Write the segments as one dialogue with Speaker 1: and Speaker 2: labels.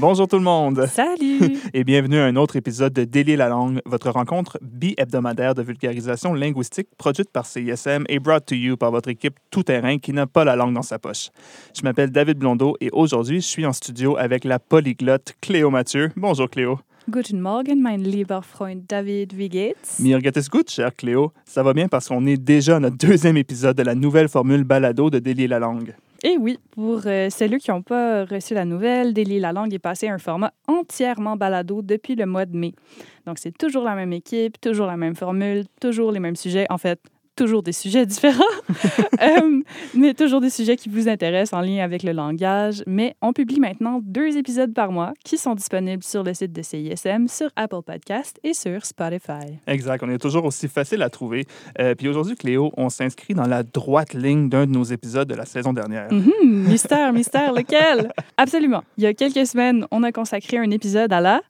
Speaker 1: Bonjour tout le monde.
Speaker 2: Salut!
Speaker 1: Et bienvenue à un autre épisode de Délier la langue, votre rencontre bi-hebdomadaire de vulgarisation linguistique produite par CISM et brought to you par votre équipe tout-terrain qui n'a pas la langue dans sa poche. Je m'appelle David Blondeau et aujourd'hui, je suis en studio avec la polyglotte Cléo Mathieu. Bonjour Cléo.
Speaker 2: Guten Morgen, mein lieber Freund David, wie geht's?
Speaker 1: Mir geht es gut, cher Cléo. Ça va bien parce qu'on est déjà à notre deuxième épisode de la nouvelle formule balado de Délier la langue.
Speaker 2: Et oui, pour euh, celles qui n'ont pas reçu la nouvelle, Délier la langue est passé à un format entièrement balado depuis le mois de mai. Donc, c'est toujours la même équipe, toujours la même formule, toujours les mêmes sujets. En fait, toujours des sujets différents, Euh, mais toujours des sujets qui vous intéressent en lien avec le langage. Mais on publie maintenant deux épisodes par mois qui sont disponibles sur le site de CISM, sur Apple Podcast et sur Spotify.
Speaker 1: Exact, on est toujours aussi facile à trouver. Euh, puis aujourd'hui, Cléo, on s'inscrit dans la droite ligne d'un de nos épisodes de la saison dernière.
Speaker 2: Mhm, mystère, mystère, lequel? Absolument. Il y a quelques semaines, on a consacré un épisode à la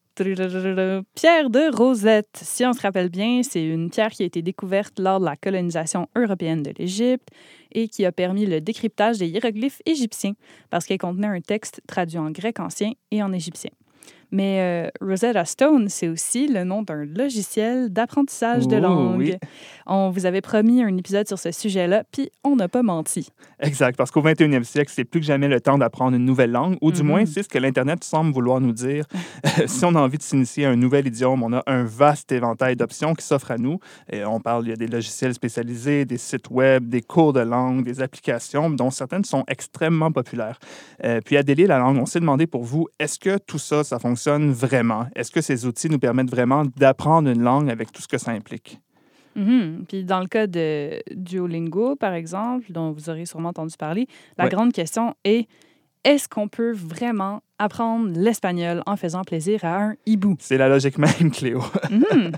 Speaker 2: pierre de Rosette. Si on se rappelle bien, c'est une pierre qui a été découverte lors de la colonisation européenne de l'Égypte et qui a permis le décryptage des hiéroglyphes égyptiens parce qu'elle contenait un texte traduit en grec ancien et en égyptien. Mais euh, Rosetta Stone, c'est aussi le nom d'un logiciel d'apprentissage de langue.
Speaker 1: oui.
Speaker 2: On vous avait promis un épisode sur ce sujet-là, puis on n'a pas menti.
Speaker 1: Exact, parce qu'au 21e siècle, c'est plus que jamais le temps d'apprendre une nouvelle langue, ou du
Speaker 2: Mhm.
Speaker 1: moins, c'est ce que l'Internet semble vouloir nous dire. si on a envie de s'initier à un nouvel idiome, on a un vaste éventail d'options qui s'offrent à nous. Et on parle, il y a des logiciels spécialisés, des sites web, des cours de langue, des applications, dont certaines sont extrêmement populaires. Euh, puis à Délier la langue, on s'est demandé pour vous, est-ce que tout ça, ça fonctionne vraiment? Est-ce que ces outils nous permettent vraiment d'apprendre une langue avec tout ce que ça implique?
Speaker 2: Mhm. Puis dans le cas de Duolingo, par exemple, dont vous aurez sûrement entendu parler, la
Speaker 1: Ouais.
Speaker 2: grande question est est-ce qu'on peut vraiment apprendre l'espagnol en faisant plaisir à un hibou?
Speaker 1: C'est la logique même, Cléo.
Speaker 2: Mhm.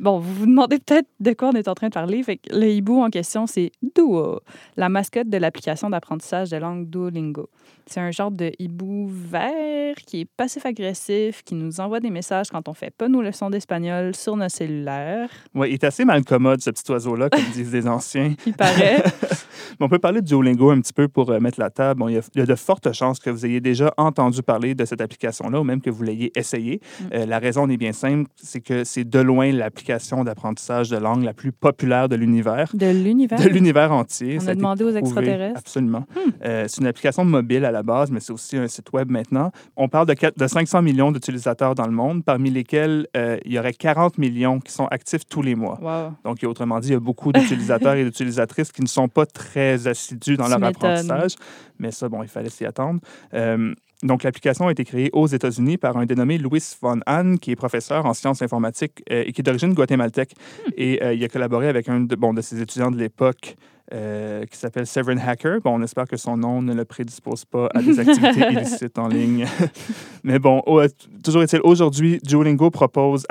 Speaker 2: Bon, vous vous demandez peut-être de quoi on est en train de parler. Fait que le hibou en question, c'est Duo, la mascotte de l'application d'apprentissage de langue Duolingo. C'est un genre de hibou vert qui est passif-agressif, qui nous envoie des messages quand on fait pas nos leçons d'espagnol sur nos cellulaires.
Speaker 1: Oui, il est assez mal commode, ce petit oiseau-là, comme disent les anciens.
Speaker 2: Il paraît.
Speaker 1: Mais on peut parler de Duolingo un petit peu pour euh, mettre la table. Bon, il, y a, il y a de fortes chances que vous ayez déjà entendu parler de cette application-là ou même que vous l'ayez essayé.
Speaker 2: Mm.
Speaker 1: Euh, la raison en est bien simple, c'est que c'est de loin l'application d'apprentissage de langue la plus populaire de l'univers.
Speaker 2: De l'univers?
Speaker 1: De l'univers entier.
Speaker 2: On
Speaker 1: Ça
Speaker 2: a demandé aux extraterrestres.
Speaker 1: Absolument.
Speaker 2: Hmm.
Speaker 1: Euh, c'est une application mobile à la base, mais c'est aussi un site web maintenant. On parle de, quatre- de 500 millions d'utilisateurs dans le monde, parmi lesquels euh, il y aurait 40 millions qui sont actifs tous les mois.
Speaker 2: Wow.
Speaker 1: Donc, autrement dit, il y a beaucoup d'utilisateurs et d'utilisatrices qui ne sont pas très assidus dans
Speaker 2: Tu
Speaker 1: leur apprentissage. Mais ça, bon, il fallait s'y attendre. Euh, donc, l'application a été créée aux États-Unis par un dénommé Louis von Hahn, qui est professeur en sciences informatiques euh, et qui est d'origine guatémaltèque.
Speaker 2: Hmm.
Speaker 1: Et euh, il a collaboré avec un de, bon, de ses étudiants de l'époque euh, qui s'appelle Severin Hacker. Bon, on espère que son nom ne le prédispose pas à des activités illicites en ligne. Mais bon, au- toujours est-il, aujourd'hui, Duolingo propose,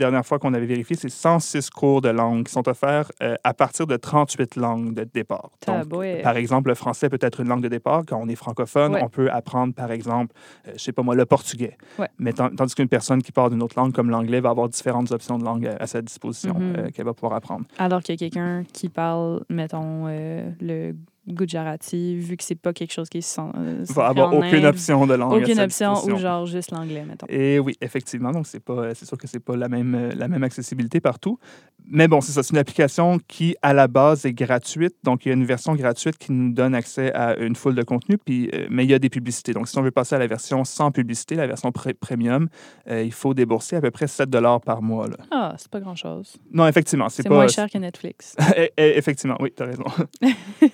Speaker 1: dernière fois qu'on avait vérifié, c'est 106 cours de langue qui sont offerts euh, à partir de 38 langues de départ. Donc, par exemple, le français peut être une langue de départ. Quand on est francophone,
Speaker 2: Ouais.
Speaker 1: on peut apprendre, par exemple, euh, je sais pas moi, le portugais.
Speaker 2: Ouais.
Speaker 1: Mais tan- tandis qu'une personne qui parle d'une autre langue comme l'anglais va avoir différentes options de langue à, à sa disposition
Speaker 2: Mhm.
Speaker 1: euh, qu'elle va pouvoir apprendre.
Speaker 2: Alors qu'il y a quelqu'un qui parle, mettons, euh, le Gujarati, vu que c'est pas quelque chose qui se sent. euh,
Speaker 1: va avoir aucune
Speaker 2: Inde,
Speaker 1: option de langue
Speaker 2: Aucune option ou genre juste l'anglais, mettons.
Speaker 1: Et oui, effectivement. Donc, c'est pas, c'est sûr que c'est pas la même, euh, la même accessibilité partout. Mais bon, c'est ça. C'est une application qui, à la base, est gratuite. Donc, il y a une version gratuite qui nous donne accès à une foule de contenu. Puis, euh, mais il y a des publicités. Donc, si on veut passer à la version sans publicité, la version premium, euh, il faut débourser à peu près 7 par mois. là.
Speaker 2: Ah, c'est pas grand-chose.
Speaker 1: Non, effectivement, c'est
Speaker 2: C'est
Speaker 1: pas.
Speaker 2: moins cher que Netflix.
Speaker 1: Eh, eh, effectivement, oui, tu as raison.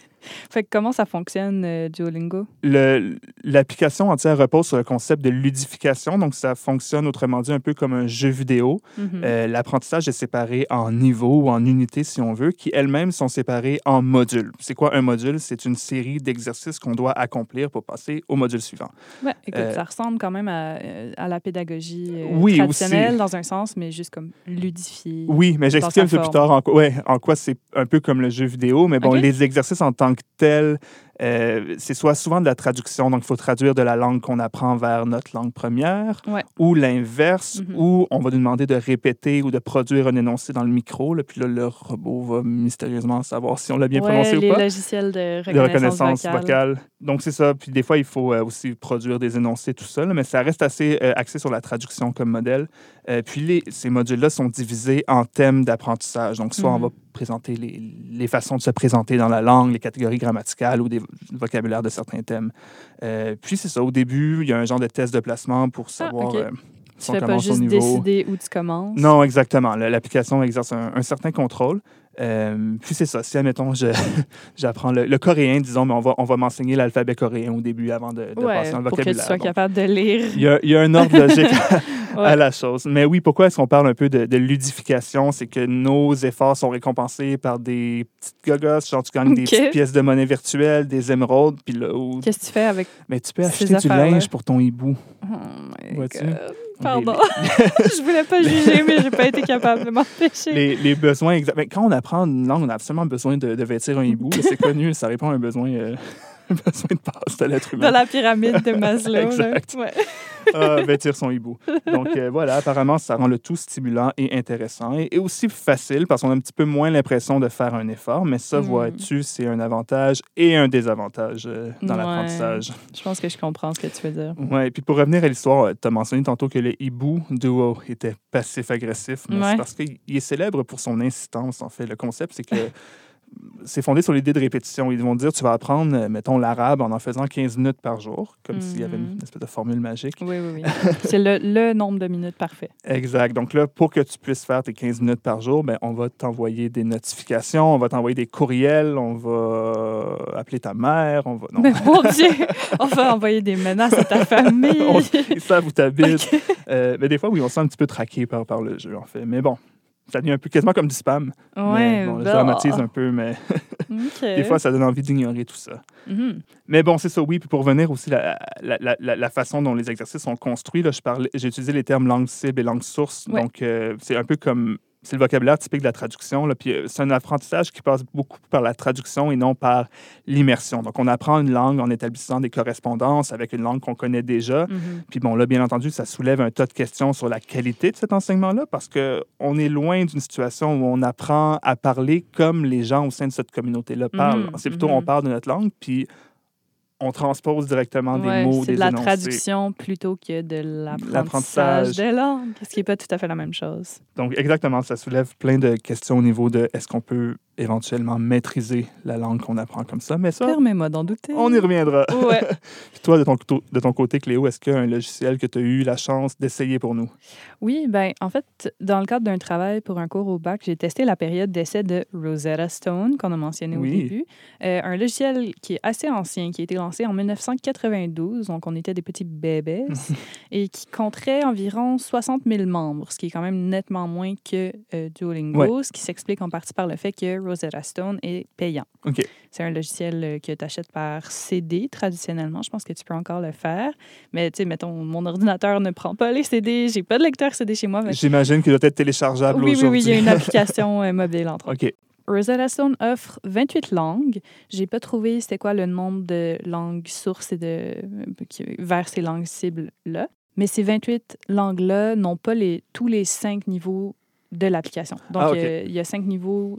Speaker 2: fait que comment ça fonctionne, euh, Duolingo?
Speaker 1: L'application entière repose sur le concept de ludification. Donc, ça fonctionne, autrement dit, un peu comme un jeu vidéo.
Speaker 2: Mhm.
Speaker 1: Euh, L'apprentissage est séparé en niveaux ou en unités, si on veut, qui elles-mêmes sont séparées en modules. C'est quoi un module? C'est une série d'exercices qu'on doit accomplir pour passer au module suivant.
Speaker 2: Ouais, écoute,
Speaker 1: euh,
Speaker 2: ça ressemble quand même à, euh, à la pédagogie
Speaker 1: Oui,
Speaker 2: traditionnelle
Speaker 1: aussi.
Speaker 2: dans un sens, mais juste comme ludifié.
Speaker 1: Oui, mais j'explique un peu plus tard en quoi, ouais, en quoi c'est un peu comme le jeu vidéo. Mais bon, les exercices en tant que Tell. Euh, c'est soit souvent de la traduction, donc il faut traduire de la langue qu'on apprend vers notre langue première,
Speaker 2: Ouais.
Speaker 1: ou l'inverse,
Speaker 2: Mhm.
Speaker 1: où on va nous demander de répéter ou de produire un énoncé dans le micro, là, puis là, le robot va mystérieusement savoir si on l'a bien
Speaker 2: Ouais,
Speaker 1: prononcé
Speaker 2: les
Speaker 1: ou pas.
Speaker 2: logiciels de
Speaker 1: De
Speaker 2: reconnaissance,
Speaker 1: reconnaissance
Speaker 2: vocale.
Speaker 1: vocale. Donc, c'est ça. Puis des fois, il faut euh, aussi produire des énoncés, tout là, mais ça reste assez euh, axé sur la traduction comme modèle. Euh, puis les, ces modules-là sont divisés en thèmes d'apprentissage. Donc, soit on
Speaker 2: Mhm.
Speaker 1: va présenter les, les façons de se présenter dans la langue, les catégories grammaticales ou des vocabulaires de certains thèmes. Euh, puis c'est ça. Au début, il y a un genre de test de placement pour savoir
Speaker 2: ok.
Speaker 1: euh,
Speaker 2: Tu
Speaker 1: si on
Speaker 2: fais pas juste décider où tu commences?
Speaker 1: Non, exactement. L'application exerce un, un certain contrôle. Euh, puis c'est ça. Si, admettons, j'apprends le, le coréen, disons, mais on va, on va m'enseigner l'alphabet coréen au début avant de, de
Speaker 2: Ouais,
Speaker 1: passer dans le
Speaker 2: pour que tu sois
Speaker 1: Donc,
Speaker 2: capable de lire.
Speaker 1: il y, a, il y a un ordre logique à,
Speaker 2: Ouais.
Speaker 1: à la chose. Mais oui, pourquoi est-ce qu'on parle un peu de, de ludification? C'est que nos efforts sont récompensés par des petites gogos, genre tu gagnes des petites pièces de monnaie virtuelle, des émeraudes, puis là, où-
Speaker 2: Qu'est-ce que tu fais avec...
Speaker 1: mais tu peux acheter du linge pour ton hibou.
Speaker 2: Oh my? God. Pardon.
Speaker 1: Les-
Speaker 2: je voulais pas juger, mais j'ai pas été capable de m'empêcher.
Speaker 1: les, les besoins exacts. Quand on apprend une langue, on a absolument besoin de, de vêtir un hibou. C'est connu, ça répond à un besoin, euh, besoin de base de l'être humain.
Speaker 2: Dans la pyramide de Maslow.
Speaker 1: Exact.
Speaker 2: Ouais.
Speaker 1: Ah, vêtir son hibou. Donc euh, voilà, apparemment, ça rend le tout stimulant et intéressant et, et aussi facile parce qu'on a un petit peu moins l'impression de faire un effort. Mais ça,
Speaker 2: Mm.
Speaker 1: vois-tu, c'est un avantage et un désavantage euh, dans
Speaker 2: Ouais.
Speaker 1: l'apprentissage.
Speaker 2: Je pense que je comprends ce que tu veux dire.
Speaker 1: Et puis pour revenir à l'histoire, tu as mentionné tantôt que le hibou duo était passif-agressif, mais
Speaker 2: Ouais.
Speaker 1: c'est parce qu'il est célèbre pour son insistance, en fait. Le concept, c'est que c'est fondé sur l'idée de répétition. Ils vont dire, tu vas apprendre, euh, mettons, l'arabe en en faisant 15 minutes par jour, comme s'il y avait une espèce de formule magique.
Speaker 2: Oui, oui, oui. C'est le, le nombre de minutes parfait.
Speaker 1: Exact. Donc là, pour que tu puisses faire tes 15 minutes par jour, ben, on va t'envoyer des notifications, on va t'envoyer des courriels, on va appeler ta mère, on va... Non,
Speaker 2: Mais mon Dieu, on va envoyer des menaces à ta famille.
Speaker 1: On- ils savent où t'habites. Euh, mais des fois, oui, on se sent un petit peu traqué par, par le jeu, en fait. Mais bon, ça devient un peu quasiment comme du spam. Mais
Speaker 2: Ouais,
Speaker 1: bon, je
Speaker 2: bah.
Speaker 1: dramatise un peu, mais des fois, ça donne envie d'ignorer tout ça.
Speaker 2: Mhm.
Speaker 1: Mais bon, c'est ça, oui. Puis pour revenir aussi la, la, la, la- la façon dont les exercices sont construits, là, je parlais, j'ai utilisé les termes langue cible et langue source.
Speaker 2: Ouais.
Speaker 1: Donc, euh, c'est un peu comme. C'est le vocabulaire typique de la traduction. Là, puis euh, c'est un apprentissage qui passe beaucoup par la traduction et non par l'immersion. Donc, on apprend une langue en établissant des correspondances avec une langue qu'on connaît déjà.
Speaker 2: Mhm.
Speaker 1: Puis bon, là, bien entendu, ça soulève un tas de questions sur la qualité de cet enseignement-là parce qu'on est loin d'une situation où on apprend à parler comme les gens au sein de cette communauté-là parlent.
Speaker 2: Mhm,
Speaker 1: C'est plutôt, on parle de notre langue, puis on transpose directement des
Speaker 2: Ouais,
Speaker 1: mots,
Speaker 2: c'est
Speaker 1: des
Speaker 2: de la
Speaker 1: énoncés.
Speaker 2: traduction plutôt que de l'apprentissage
Speaker 1: L'apprentissage.
Speaker 2: de langue, ce qui n'est pas tout à fait la même chose.
Speaker 1: Donc, exactement, ça soulève plein de questions au niveau de est-ce qu'on peut éventuellement maîtriser la langue qu'on apprend comme ça. Mais ça,
Speaker 2: Permets-moi d'en douter.
Speaker 1: on y reviendra.
Speaker 2: Ouais.
Speaker 1: Puis toi, de ton, couteau- de ton côté, Cléo, est-ce qu'il y a un logiciel que tu as eu la chance d'essayer pour nous?
Speaker 2: Oui, ben en fait, dans le cadre d'un travail pour un cours au bac, j'ai testé la période d'essai de Rosetta Stone, qu'on a mentionné
Speaker 1: Oui.
Speaker 2: au début. Euh, un logiciel qui est assez ancien, qui a été lancé en 1992, donc on était des petits bébés, et qui compterait environ 60 000 membres, ce qui est quand même nettement moins que euh, Duolingo, ce qui s'explique en partie par le fait que Rosetta Stone est payant. C'est un logiciel euh, que tu achètes par CD traditionnellement. Je pense que tu peux encore le faire. Mais tu sais, mettons, mon ordinateur ne prend pas les CD. J'ai pas de lecteur CD chez moi. mais-
Speaker 1: J'imagine qu'il doit être téléchargeable
Speaker 2: Oui, oui,
Speaker 1: aujourd'hui.
Speaker 2: oui, il y a une application euh, mobile entre autres.
Speaker 1: OK.
Speaker 2: Rosetta Stone offre 28 langues. J'ai pas trouvé c'était quoi le nombre de langues sources et de, euh, vers ces langues cibles-là. Mais ces 28 langues-là n'ont pas les, tous les cinq niveaux de l'application. Donc,
Speaker 1: Ah, OK.
Speaker 2: euh, il y a cinq niveaux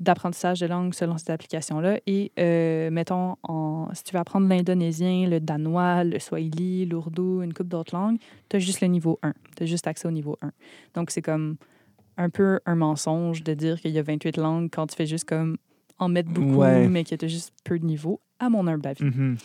Speaker 2: d'apprentissage de langue selon cette application-là. Et, euh, mettons, en, si tu veux apprendre l'indonésien, le danois, le swahili, l'ourdou, une couple d'autres langues, tu as juste le niveau 1. Tu as juste accès au niveau 1. Donc, c'est comme un peu un mensonge de dire qu'il y a 28 langues quand tu fais juste comme en mettre beaucoup,
Speaker 1: Ouais.
Speaker 2: mais que tu as juste peu de niveaux, à mon humble avis.
Speaker 1: Mhm.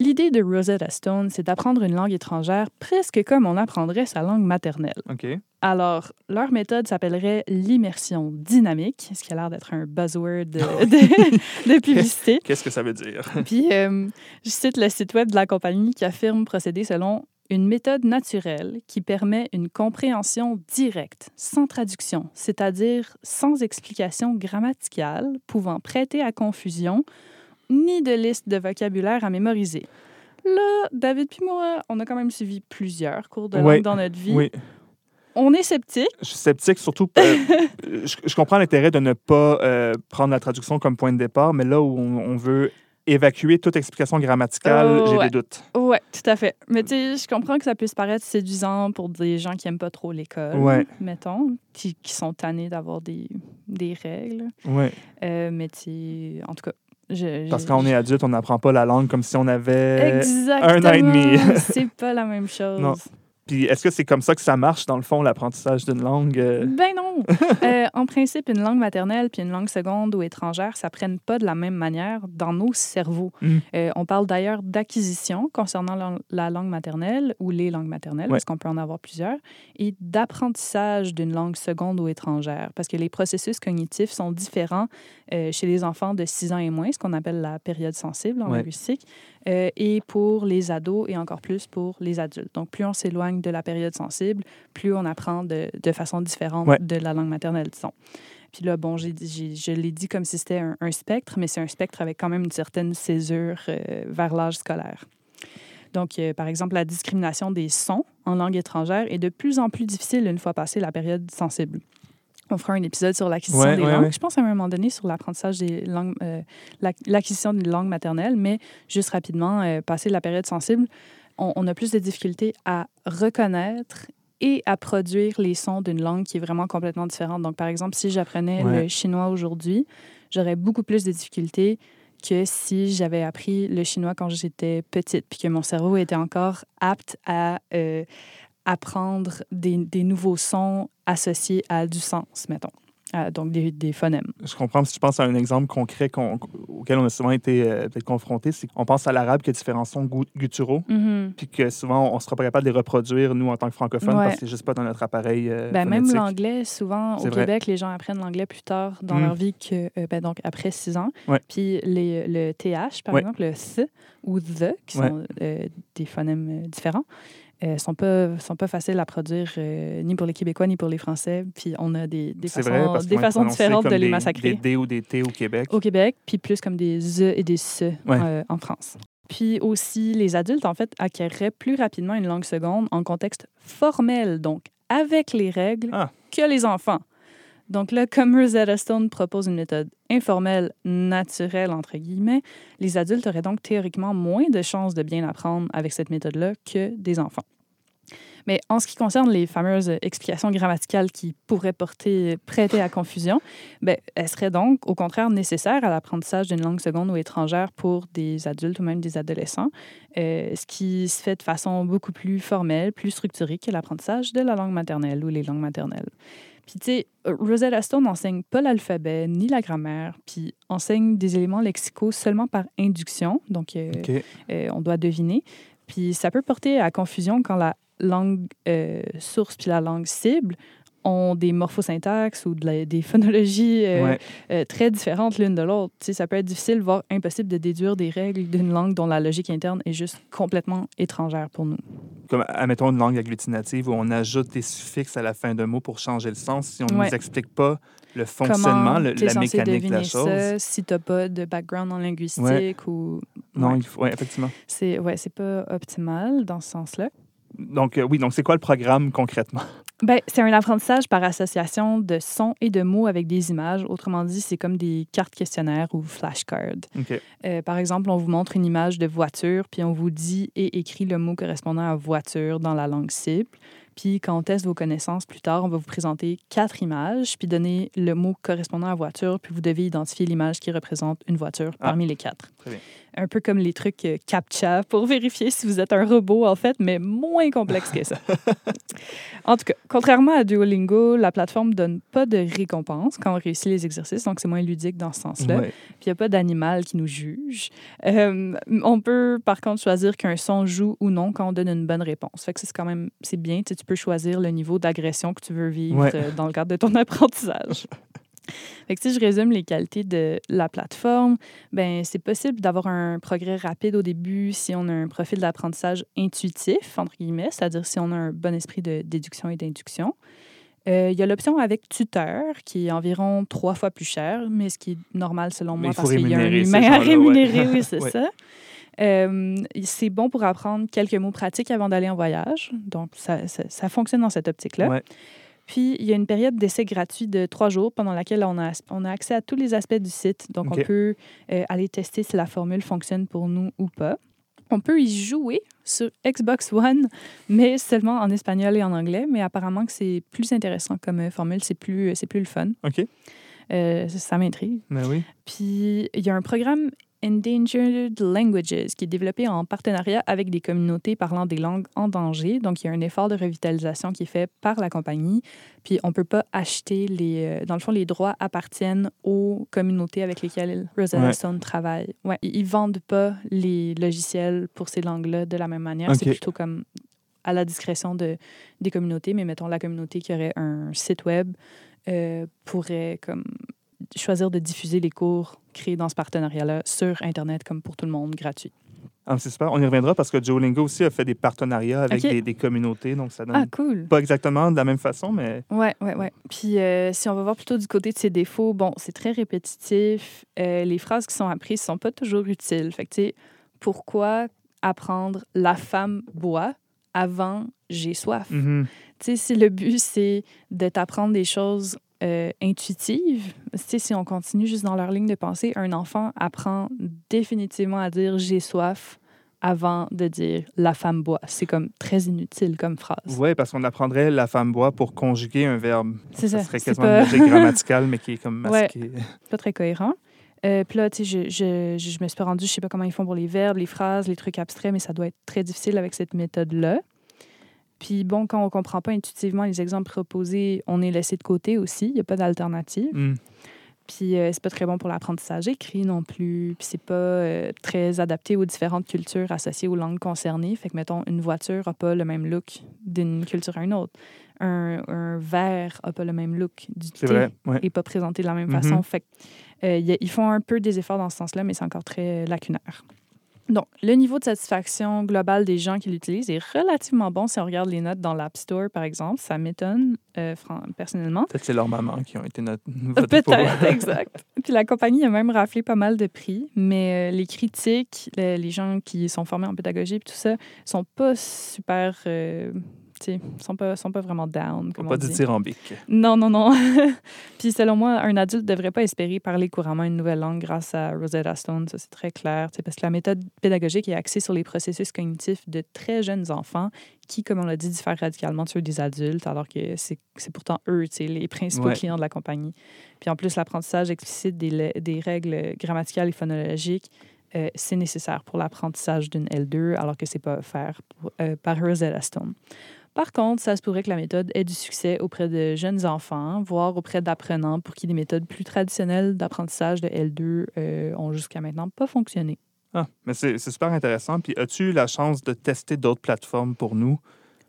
Speaker 2: L'idée de Rosetta Stone, c'est d'apprendre une langue étrangère presque comme on apprendrait sa langue maternelle.
Speaker 1: OK.
Speaker 2: Alors, leur méthode s'appellerait l'immersion dynamique, ce qui a l'air d'être un buzzword de, de- de publicité.
Speaker 1: Qu'est-ce que ça veut dire?
Speaker 2: Puis, euh, je cite le site web de la compagnie qui affirme procéder selon une méthode naturelle qui permet une compréhension directe, sans traduction, c'est-à-dire sans explication grammaticale pouvant prêter à confusion, ni de liste de vocabulaire à mémoriser. Là, David puis moi, on a quand même suivi plusieurs cours de langue dans notre vie.
Speaker 1: Oui.
Speaker 2: On est sceptique.
Speaker 1: Je suis sceptique, surtout. euh, je, je comprends l'intérêt de ne pas euh, prendre la traduction comme point de départ, mais là où on, on veut évacuer toute explication grammaticale,
Speaker 2: Oh,
Speaker 1: j'ai
Speaker 2: ouais.
Speaker 1: des doutes.
Speaker 2: Ouais, tout à fait. Mais tu sais, je comprends que ça puisse paraître séduisant pour des gens qui aiment pas trop l'école,
Speaker 1: Ouais.
Speaker 2: mettons, qui, qui sont tannés d'avoir des, des règles. Euh, mais tu sais, en tout cas, je,
Speaker 1: Parce
Speaker 2: je-
Speaker 1: que quand on est adulte, on n'apprend pas la langue comme si on avait.
Speaker 2: Exactement.
Speaker 1: un an et demi.
Speaker 2: c'est pas la même chose.
Speaker 1: Non. Puis est-ce que c'est comme ça que ça marche, dans le fond, l'apprentissage d'une langue? euh?
Speaker 2: Ben non. Euh, en principe, une langue maternelle puis une langue seconde ou étrangère, ça prenne pas de la même manière dans nos cerveaux.
Speaker 1: Mm.
Speaker 2: Euh, on parle d'ailleurs d'acquisition concernant la, la langue maternelle ou les langues maternelles,
Speaker 1: Ouais.
Speaker 2: parce qu'on peut en avoir plusieurs, et d'apprentissage d'une langue seconde ou étrangère, parce que les processus cognitifs sont différents euh, chez les enfants de 6 ans et moins, ce qu'on appelle la période sensible en
Speaker 1: Ouais.
Speaker 2: linguistique, et pour les ados et encore plus pour les adultes. Donc, plus on s'éloigne de la période sensible, plus on apprend de, de façon différente
Speaker 1: Ouais.
Speaker 2: de la langue maternelle, disons. Puis là, bon, j'ai, dit- j'ai- je l'ai dit comme si c'était un, un spectre, mais c'est un spectre avec quand même une certaine césure euh, vers l'âge scolaire. Donc, euh, par exemple, la discrimination des sons en langue étrangère est de plus en plus difficile une fois passée la période sensible. On fera un épisode sur l'acquisition
Speaker 1: Ouais,
Speaker 2: des
Speaker 1: ouais,
Speaker 2: langues.
Speaker 1: ouais.
Speaker 2: Je pense à un moment donné sur l'apprentissage des langues, euh, l'ac- l'acquisition d'une langue maternelle, mais juste rapidement, euh, passer la période sensible, on, on a plus de difficultés à reconnaître et à produire les sons d'une langue qui est vraiment complètement différente. Donc, par exemple, si j'apprenais
Speaker 1: Ouais.
Speaker 2: le chinois aujourd'hui, j'aurais beaucoup plus de difficultés que si j'avais appris le chinois quand j'étais petite, puis que mon cerveau était encore apte à euh, apprendre des, des nouveaux sons associés à du sens, mettons. Euh, donc, des, des phonèmes.
Speaker 1: Je comprends. Si je pense à un exemple concret auquel on a souvent été euh, peut-être confronté, c'est qu'on pense à l'arabe qui a différents sons gu- gutturaux,
Speaker 2: Mhm.
Speaker 1: puis que souvent, on ne sera pas capable de les reproduire, nous, en tant que francophones,
Speaker 2: Ouais.
Speaker 1: parce que c'est juste pas dans notre appareil euh,
Speaker 2: Ben, même l'anglais, souvent au
Speaker 1: vrai.
Speaker 2: Québec, les gens apprennent l'anglais plus tard dans
Speaker 1: Mm.
Speaker 2: leur vie que euh, ben, donc après six ans.
Speaker 1: Ouais.
Speaker 2: Puis les, le TH, par
Speaker 1: Ouais.
Speaker 2: exemple, le th ou the, qui sont euh, des phonèmes euh, euh, sont pas sont pas faciles à produire euh, ni pour les Québécois ni pour les Français. Puis on a des, des façons,
Speaker 1: vrai,
Speaker 2: des façons différentes de les massacrer
Speaker 1: Des D ou des T au Québec.
Speaker 2: au Québec, puis plus comme des ze et des se
Speaker 1: Ouais.
Speaker 2: euh, en France. Puis aussi, les adultes, en fait, acquéreraient plus rapidement une langue seconde en contexte formel, donc avec les règles,
Speaker 1: Ah.
Speaker 2: que les enfants. Donc là, comme Rosetta Stone propose une méthode informelle, naturelle, entre guillemets, les adultes auraient donc théoriquement moins de chances de bien apprendre avec cette méthode-là que des enfants. Mais en ce qui concerne les fameuses explications grammaticales qui pourraient porter, prêter à confusion, ben, elles seraient donc au contraire nécessaires à l'apprentissage d'une langue seconde ou étrangère pour des adultes ou même des adolescents, euh, ce qui se fait de façon beaucoup plus formelle, plus structurée que l'apprentissage de la langue maternelle ou les langues maternelles. Puis, tu sais, Rosetta Stone n'enseigne pas l'alphabet ni la grammaire, puis enseigne des éléments lexicaux seulement par induction, donc euh, euh, on doit deviner. Puis ça peut porter à confusion quand la langue euh, source puis la langue cible ont des morphosyntaxes ou de la- des phonologies euh,
Speaker 1: Ouais.
Speaker 2: euh, très différentes l'une de l'autre. Tu ça peut être difficile, voire impossible de déduire des règles d'une langue dont la logique interne est juste complètement étrangère pour nous.
Speaker 1: Comme, admettons, une langue agglutinative où on ajoute des suffixes à la fin d'un mot pour changer le sens. Si on ne
Speaker 2: Ouais.
Speaker 1: nous explique pas le fonctionnement, le- la mécanique de la chose.
Speaker 2: ça si t'as pas de background en linguistique ou...
Speaker 1: Non, il faut, effectivement.
Speaker 2: C'est ouais, c'est pas optimal dans ce sens-là.
Speaker 1: Donc, euh, oui, donc c'est quoi le programme concrètement?
Speaker 2: Ben, c'est un apprentissage par association de sons et de mots avec des images. Autrement dit, c'est comme des cartes questionnaires ou flashcards. Euh, par exemple, on vous montre une image de voiture, puis on vous dit et écrit le mot correspondant à voiture dans la langue cible. Puis quand on teste vos connaissances plus tard, on va vous présenter quatre images, puis donner le mot correspondant à voiture, puis vous devez identifier l'image qui représente une voiture
Speaker 1: Ah.
Speaker 2: parmi les quatre.
Speaker 1: Très bien.
Speaker 2: Un peu comme les trucs euh, CAPTCHA pour vérifier si vous êtes un robot, en fait, mais moins complexe que ça. en tout cas, contrairement à Duolingo, la plateforme donne pas de récompense quand on réussit les exercices, donc c'est moins ludique dans ce sens-là.
Speaker 1: Ouais.
Speaker 2: Puis il n'y a pas d'animal qui nous juge. Euh, on peut, par contre, choisir qu'un son joue ou non quand on donne une bonne réponse. Fait que c'est quand même, c'est bien. Tu sais, tu peux choisir le niveau d'agression que tu veux vivre
Speaker 1: Ouais.
Speaker 2: euh, dans le cadre de ton apprentissage. Fait que si je résume les qualités de la plateforme, ben c'est possible d'avoir un progrès rapide au début si on a un profil d'apprentissage intuitif, entre guillemets, c'est-à-dire si on a un bon esprit de déduction et d'induction. Euh, Il y a l'option avec tuteur, qui est environ trois fois plus cher, mais ce qui est normal selon
Speaker 1: Mais
Speaker 2: moi parce qu'il y a un humain à
Speaker 1: ouais.
Speaker 2: rémunérer, oui, c'est
Speaker 1: Ouais.
Speaker 2: ça. Euh, c'est bon pour apprendre quelques mots pratiques avant d'aller en voyage. Donc, ça, ça, ça fonctionne dans cette optique-là.
Speaker 1: Ouais.
Speaker 2: Puis, il y a une période d'essai gratuit de trois jours pendant laquelle on a, on a accès à tous les aspects du site. Donc, on peut euh, aller tester si la formule fonctionne pour nous ou pas. On peut y jouer sur Xbox One, mais seulement en espagnol et en anglais. Mais apparemment que c'est plus intéressant comme euh, formule, c'est plus, c'est plus le fun.
Speaker 1: OK.
Speaker 2: Euh, ça ça m'intrigue.
Speaker 1: Ben oui.
Speaker 2: Puis, il y a un programme Endangered Languages qui est développé en partenariat avec des communautés parlant des langues en danger. Donc, il y a un effort de revitalisation qui est fait par la compagnie. Puis, on ne peut pas acheter les... euh, Dans le fond, les droits appartiennent aux communautés avec lesquelles Rosetta
Speaker 1: Ouais.
Speaker 2: Stone travaille. Ouais, ils ne vendent pas les logiciels pour ces langues-là de la même manière. C'est plutôt comme à la discrétion de, des communautés. Mais mettons, la communauté qui aurait un site web euh, pourrait comme choisir de diffuser les cours créés dans ce partenariat-là sur Internet comme pour tout le monde, gratuit.
Speaker 1: Ah, c'est super. On y reviendra parce que Duolingo aussi a fait des partenariats avec des communautés, donc ça donne
Speaker 2: Ah, cool!
Speaker 1: pas exactement de la même façon, mais
Speaker 2: Ouais, ouais, ouais. Puis euh, si on va voir plutôt du côté de ses défauts, bon, c'est très répétitif. Euh, les phrases qui sont apprises sont pas toujours utiles. Fait que, tu sais, pourquoi apprendre la femme boit avant j'ai soif?
Speaker 1: mhm.
Speaker 2: Tu sais, si le but, c'est de t'apprendre des choses euh, intuitives, tu sais, si on continue juste dans leur ligne de pensée, un enfant apprend définitivement à dire j'ai soif avant de dire la femme boit. C'est comme très inutile comme phrase.
Speaker 1: Oui, parce qu'on apprendrait la femme boit pour conjuguer un verbe.
Speaker 2: C'est
Speaker 1: Ça
Speaker 2: ça.
Speaker 1: serait quasiment
Speaker 2: pas,
Speaker 1: une logique grammaticale, mais qui est comme
Speaker 2: Ouais.
Speaker 1: masquée.
Speaker 2: pas très cohérent. Euh, Puis là, tu sais, je, je, je, je me suis pas rendue, je sais pas comment ils font pour les verbes, les phrases, les trucs abstraits, mais ça doit être très difficile avec cette méthode-là. Puis bon, quand on comprend pas intuitivement les exemples proposés, on est laissé de côté aussi. Il n'y a pas d'alternative.
Speaker 1: Hmm.
Speaker 2: Puis euh, c'est pas très bon pour l'apprentissage écrit non plus. Puis c'est pas euh, très adapté aux différentes cultures associées aux langues concernées. Fait que, mettons, une voiture n'a pas le même look d'une culture à une autre. Un, un verre n'a pas le même look du thé
Speaker 1: vrai. Ouais.
Speaker 2: et pas présenté de la même
Speaker 1: Mhm.
Speaker 2: façon. Fait que, euh, y a- ils font un peu des efforts dans ce sens-là, mais c'est encore très lacunaire. Donc, le niveau de satisfaction globale des gens qui l'utilisent est relativement bon si on regarde les notes dans l'App Store, par exemple. Ça m'étonne euh, fran- personnellement.
Speaker 1: Peut-être c'est leurs mamans qui ont été notre pour-
Speaker 2: Peut-être, exact. Puis la compagnie a même raflé pas mal de prix, mais euh, les critiques, le- les gens qui sont formés en pédagogie et tout ça, sont pas super. euh, sais, sont pas, sont pas vraiment down, comme on
Speaker 1: pas
Speaker 2: dit.
Speaker 1: dithyrambique.
Speaker 2: Non, non, non. Puis selon moi, un adulte ne devrait pas espérer parler couramment une nouvelle langue grâce à Rosetta Stone. Ça, c'est très clair. Parce que la méthode pédagogique est axée sur les processus cognitifs de très jeunes enfants qui, comme on l'a dit, diffèrent radicalement de ceux des adultes, alors que c'est pourtant eux, les principaux
Speaker 1: Ouais.
Speaker 2: clients de la compagnie. Puis en plus, l'apprentissage explicite des, des règles grammaticales et phonologiques, euh, c'est nécessaire pour l'apprentissage d'une L2, alors que c'est pas offert pour- euh, par Rosetta Stone. Par contre, ça se pourrait que la méthode ait du succès auprès de jeunes enfants, voire auprès d'apprenants pour qui des méthodes plus traditionnelles d'apprentissage de L2 euh, ont jusqu'à maintenant pas fonctionné.
Speaker 1: Ah, mais c'est c'est super intéressant. Puis as-tu eu la chance de tester d'autres plateformes pour nous?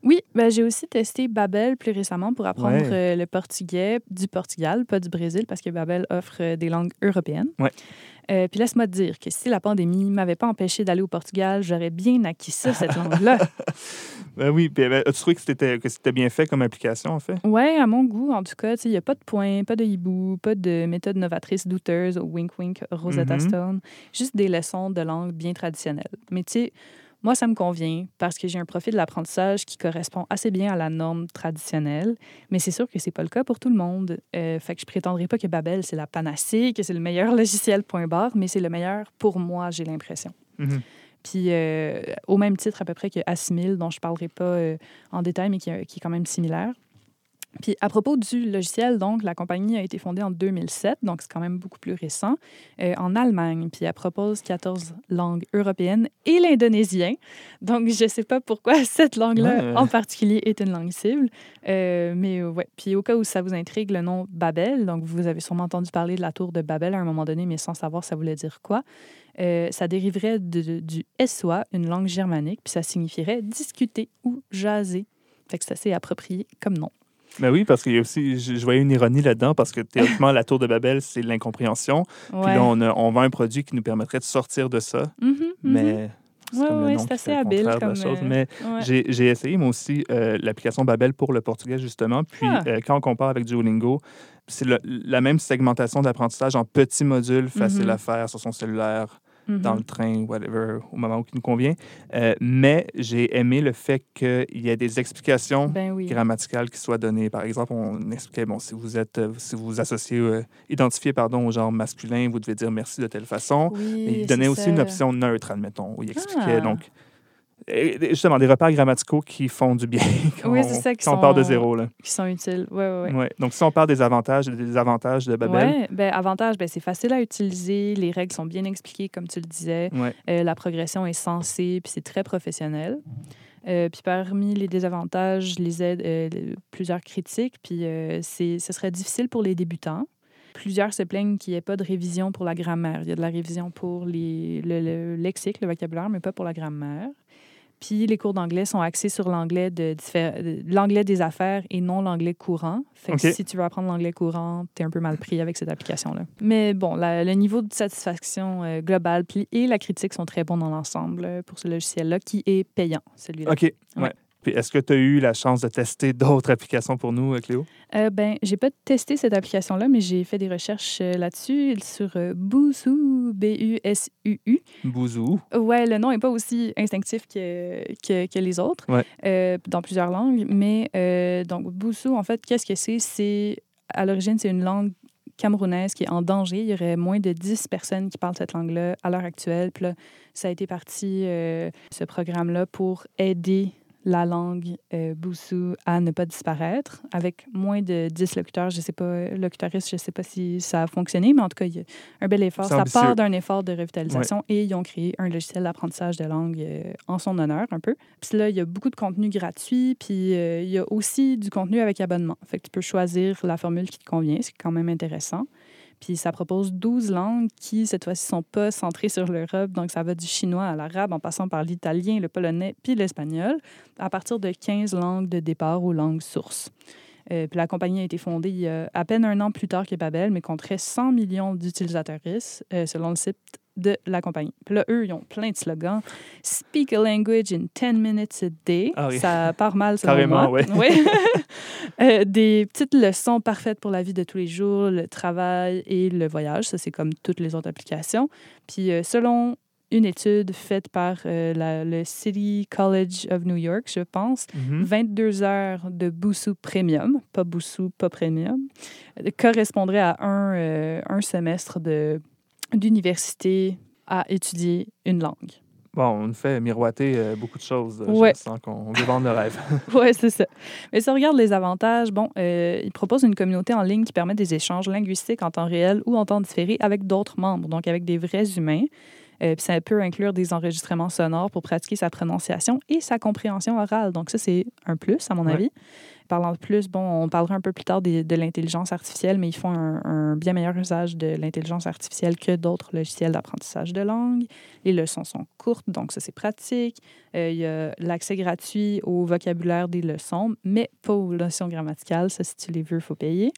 Speaker 2: Oui, ben, j'ai aussi testé Babel plus récemment pour apprendre
Speaker 1: Ouais.
Speaker 2: euh, le portugais du Portugal, pas du Brésil, parce que Babel offre euh, des langues européennes.
Speaker 1: Ouais.
Speaker 2: Euh, puis laisse-moi te dire que si la pandémie m'avait pas empêché d'aller au Portugal, j'aurais bien acquis ça, cette langue-là.
Speaker 1: Ben oui, puis ben, as-tu trouvé que c'était que c'était bien fait comme application, en fait?
Speaker 2: Ouais, à mon goût, en tout cas, il n'y a pas de points, pas de hibou, pas de méthode novatrice douteuse, wink wink, Rosetta
Speaker 1: Mhm.
Speaker 2: Stone, juste des leçons de langue bien traditionnelles. Mais tu sais, moi, ça me convient parce que j'ai un profil d'apprentissage qui correspond assez bien à la norme traditionnelle, mais c'est sûr que c'est pas le cas pour tout le monde. Euh, fait que je prétendrai pas que Babel, c'est la panacée, que c'est le meilleur logiciel, point barre, mais c'est le meilleur pour moi, j'ai l'impression.
Speaker 1: Mhm.
Speaker 2: Puis, euh, au même titre à peu près que Assimil, dont je ne parlerai pas euh, en détail, mais qui, qui est quand même similaire. Puis, à propos du logiciel, donc, la compagnie a été fondée en 2007, donc c'est quand même beaucoup plus récent, euh, en Allemagne. Puis, elle propose 14 langues européennes et l'indonésien. Donc, je ne sais pas pourquoi cette langue-là
Speaker 1: Ouais.
Speaker 2: en particulier est une langue cible. Euh, mais ouais. Puis, au cas où ça vous intrigue, le nom Babel, donc vous avez sûrement entendu parler de la tour de Babel à un moment donné, mais sans savoir ça voulait dire quoi. Euh, ça dériverait de- du SOA, une langue germanique, puis ça signifierait discuter ou jaser. Fait que c'est assez approprié comme nom.
Speaker 1: Ben oui, parce qu'il y a aussi, je, je voyais une ironie là-dedans, parce que théoriquement, la tour de Babel, c'est l'incompréhension. Puis là, on, a- on vend un produit qui nous permettrait de sortir de ça,
Speaker 2: Mhm, mhm.
Speaker 1: mais c'est
Speaker 2: Ouais,
Speaker 1: comme le
Speaker 2: ouais,
Speaker 1: nom
Speaker 2: c'est assez habile comme,
Speaker 1: chose.
Speaker 2: euh,
Speaker 1: Mais
Speaker 2: Ouais.
Speaker 1: j'ai essayé, moi aussi, euh, l'application Babel pour le portugais, justement. Puis
Speaker 2: Ah.
Speaker 1: euh, quand on compare avec Duolingo, c'est la même segmentation d'apprentissage en petits modules faciles
Speaker 2: Mhm.
Speaker 1: à faire sur son cellulaire. Dans le train, whatever, au moment où il nous convient. Euh, mais j'ai aimé le fait qu'il y ait des explications
Speaker 2: Ben oui.
Speaker 1: grammaticales qui soient données. Par exemple, on expliquait, bon, si vous êtes, euh, si vous vous associez, euh, identifiez, pardon, au genre masculin, vous devez dire merci de telle façon.
Speaker 2: Oui,
Speaker 1: Mais il donnait aussi
Speaker 2: ça.
Speaker 1: une option neutre, admettons, où il expliquait,
Speaker 2: Ah.
Speaker 1: donc, et- et justement, des repères grammaticaux qui font du bien quand,
Speaker 2: Oui, c'est
Speaker 1: on-
Speaker 2: ça, qui
Speaker 1: quand on part de
Speaker 2: sont-
Speaker 1: zéro. Là.
Speaker 2: Qui sont utiles. Oui, oui, oui.
Speaker 1: Ouais. Donc, si on parle des avantages et des désavantages de Babel,
Speaker 2: Ouais, ben, avantage, ben, c'est facile à utiliser. Les règles sont bien expliquées, comme tu le disais.
Speaker 1: ouais.
Speaker 2: Euh, la progression est sensée, puis c'est très professionnel. Euh, puis parmi les désavantages, je lisais euh, plusieurs critiques, puis euh, c'est, ce serait difficile pour les débutants. Plusieurs se plaignent qu'il n'y ait pas de révision pour la grammaire. Il y a de la révision pour les, le, le lexique, le vocabulaire, mais pas pour la grammaire. Puis les cours d'anglais sont axés sur l'anglais de l'anglais des affaires et non l'anglais courant. Fait que si tu veux apprendre l'anglais courant, tu es un peu mal pris avec cette application-là. Mais bon, la- le niveau de satisfaction euh, globale et la critique sont très bons dans l'ensemble euh, pour ce logiciel-là qui est payant, celui-là.
Speaker 1: OK. Ouais.
Speaker 2: Ouais.
Speaker 1: Puis, est-ce que tu as eu la chance de tester d'autres applications pour nous, euh, Cléo?
Speaker 2: Euh, ben, j'ai pas testé cette application-là, mais j'ai fait des recherches euh, là-dessus sur euh, Busuu, B-U-S-U-U.
Speaker 1: Bouzou.
Speaker 2: Ouais, le nom n'est pas aussi instinctif que, que, que les autres,
Speaker 1: Ouais.
Speaker 2: euh, dans plusieurs langues. Mais donc, Busuu, en fait, qu'est-ce que c'est? C'est à l'origine, c'est une langue camerounaise qui est en danger. Il y aurait moins de 10 personnes qui parlent cette langue-là à l'heure actuelle. Puis là, ça a été parti, euh, ce programme-là, pour aider la langue euh, à ne pas disparaître. Avec moins de 10 locuteurs, je ne sais pas, locuteuristes, je ne sais pas si ça a fonctionné, mais en tout cas, il y a un bel effort. Ça part d'un effort de revitalisation et ils ont créé un logiciel d'apprentissage de langue euh, en son honneur un peu. Puis là, il y a beaucoup de contenu gratuit, puis euh, il y a aussi du contenu avec abonnement. Fait que tu peux choisir la formule qui te convient, c'est quand même intéressant. Puis ça propose 12 langues qui, cette fois-ci, sont pas centrées sur l'Europe. Donc, ça va du chinois à l'arabe en passant par l'italien, le polonais puis l'espagnol, à partir de 15 langues de départ ou langues sources. Euh, puis la compagnie a été fondée a à peine un an plus tard que Babel, mais compterait 100 millions d'utilisateurs, euh, selon le site de la compagnie. Puis là, eux, ils ont plein de slogans. Speak a language in 10 minutes a day.
Speaker 1: Ah oui.
Speaker 2: Ça part mal, selon
Speaker 1: Carrément,
Speaker 2: moi.
Speaker 1: ouais.
Speaker 2: Euh, des petites leçons parfaites pour la vie de tous les jours, le travail et le voyage. Ça, c'est comme toutes les autres applications. Puis, euh, selon une étude faite par euh, la- le City College of New York, je pense,
Speaker 1: Mhm.
Speaker 2: 22 heures de Busuu Premium, pas Busuu, pas Premium, correspondrait à un, un semestre de- d'université à étudier une langue.
Speaker 1: Bon, on nous fait miroiter euh, beaucoup de choses.
Speaker 2: Ouais.
Speaker 1: Je sens qu'on veut vendre le rêve.
Speaker 2: Oui, c'est ça. Mais si on regarde les avantages, bon, euh, il propose une communauté en ligne qui permet des échanges linguistiques en temps réel ou en temps différé avec d'autres membres, donc avec des vrais humains. Euh, puis ça peut inclure des enregistrements sonores pour pratiquer sa prononciation et sa compréhension orale. Donc ça, c'est un plus, à mon
Speaker 1: Ouais.
Speaker 2: avis. Parlant de plus, bon, on parlera un peu plus tard de l'intelligence artificielle, mais ils font un, un bien meilleur usage de l'intelligence artificielle que d'autres logiciels d'apprentissage de langue. Les leçons sont courtes, donc ça, c'est pratique. Euh, il y a l'accès gratuit au vocabulaire des leçons, mais pas aux leçons grammaticales. Ça, si tu les veux, il faut payer.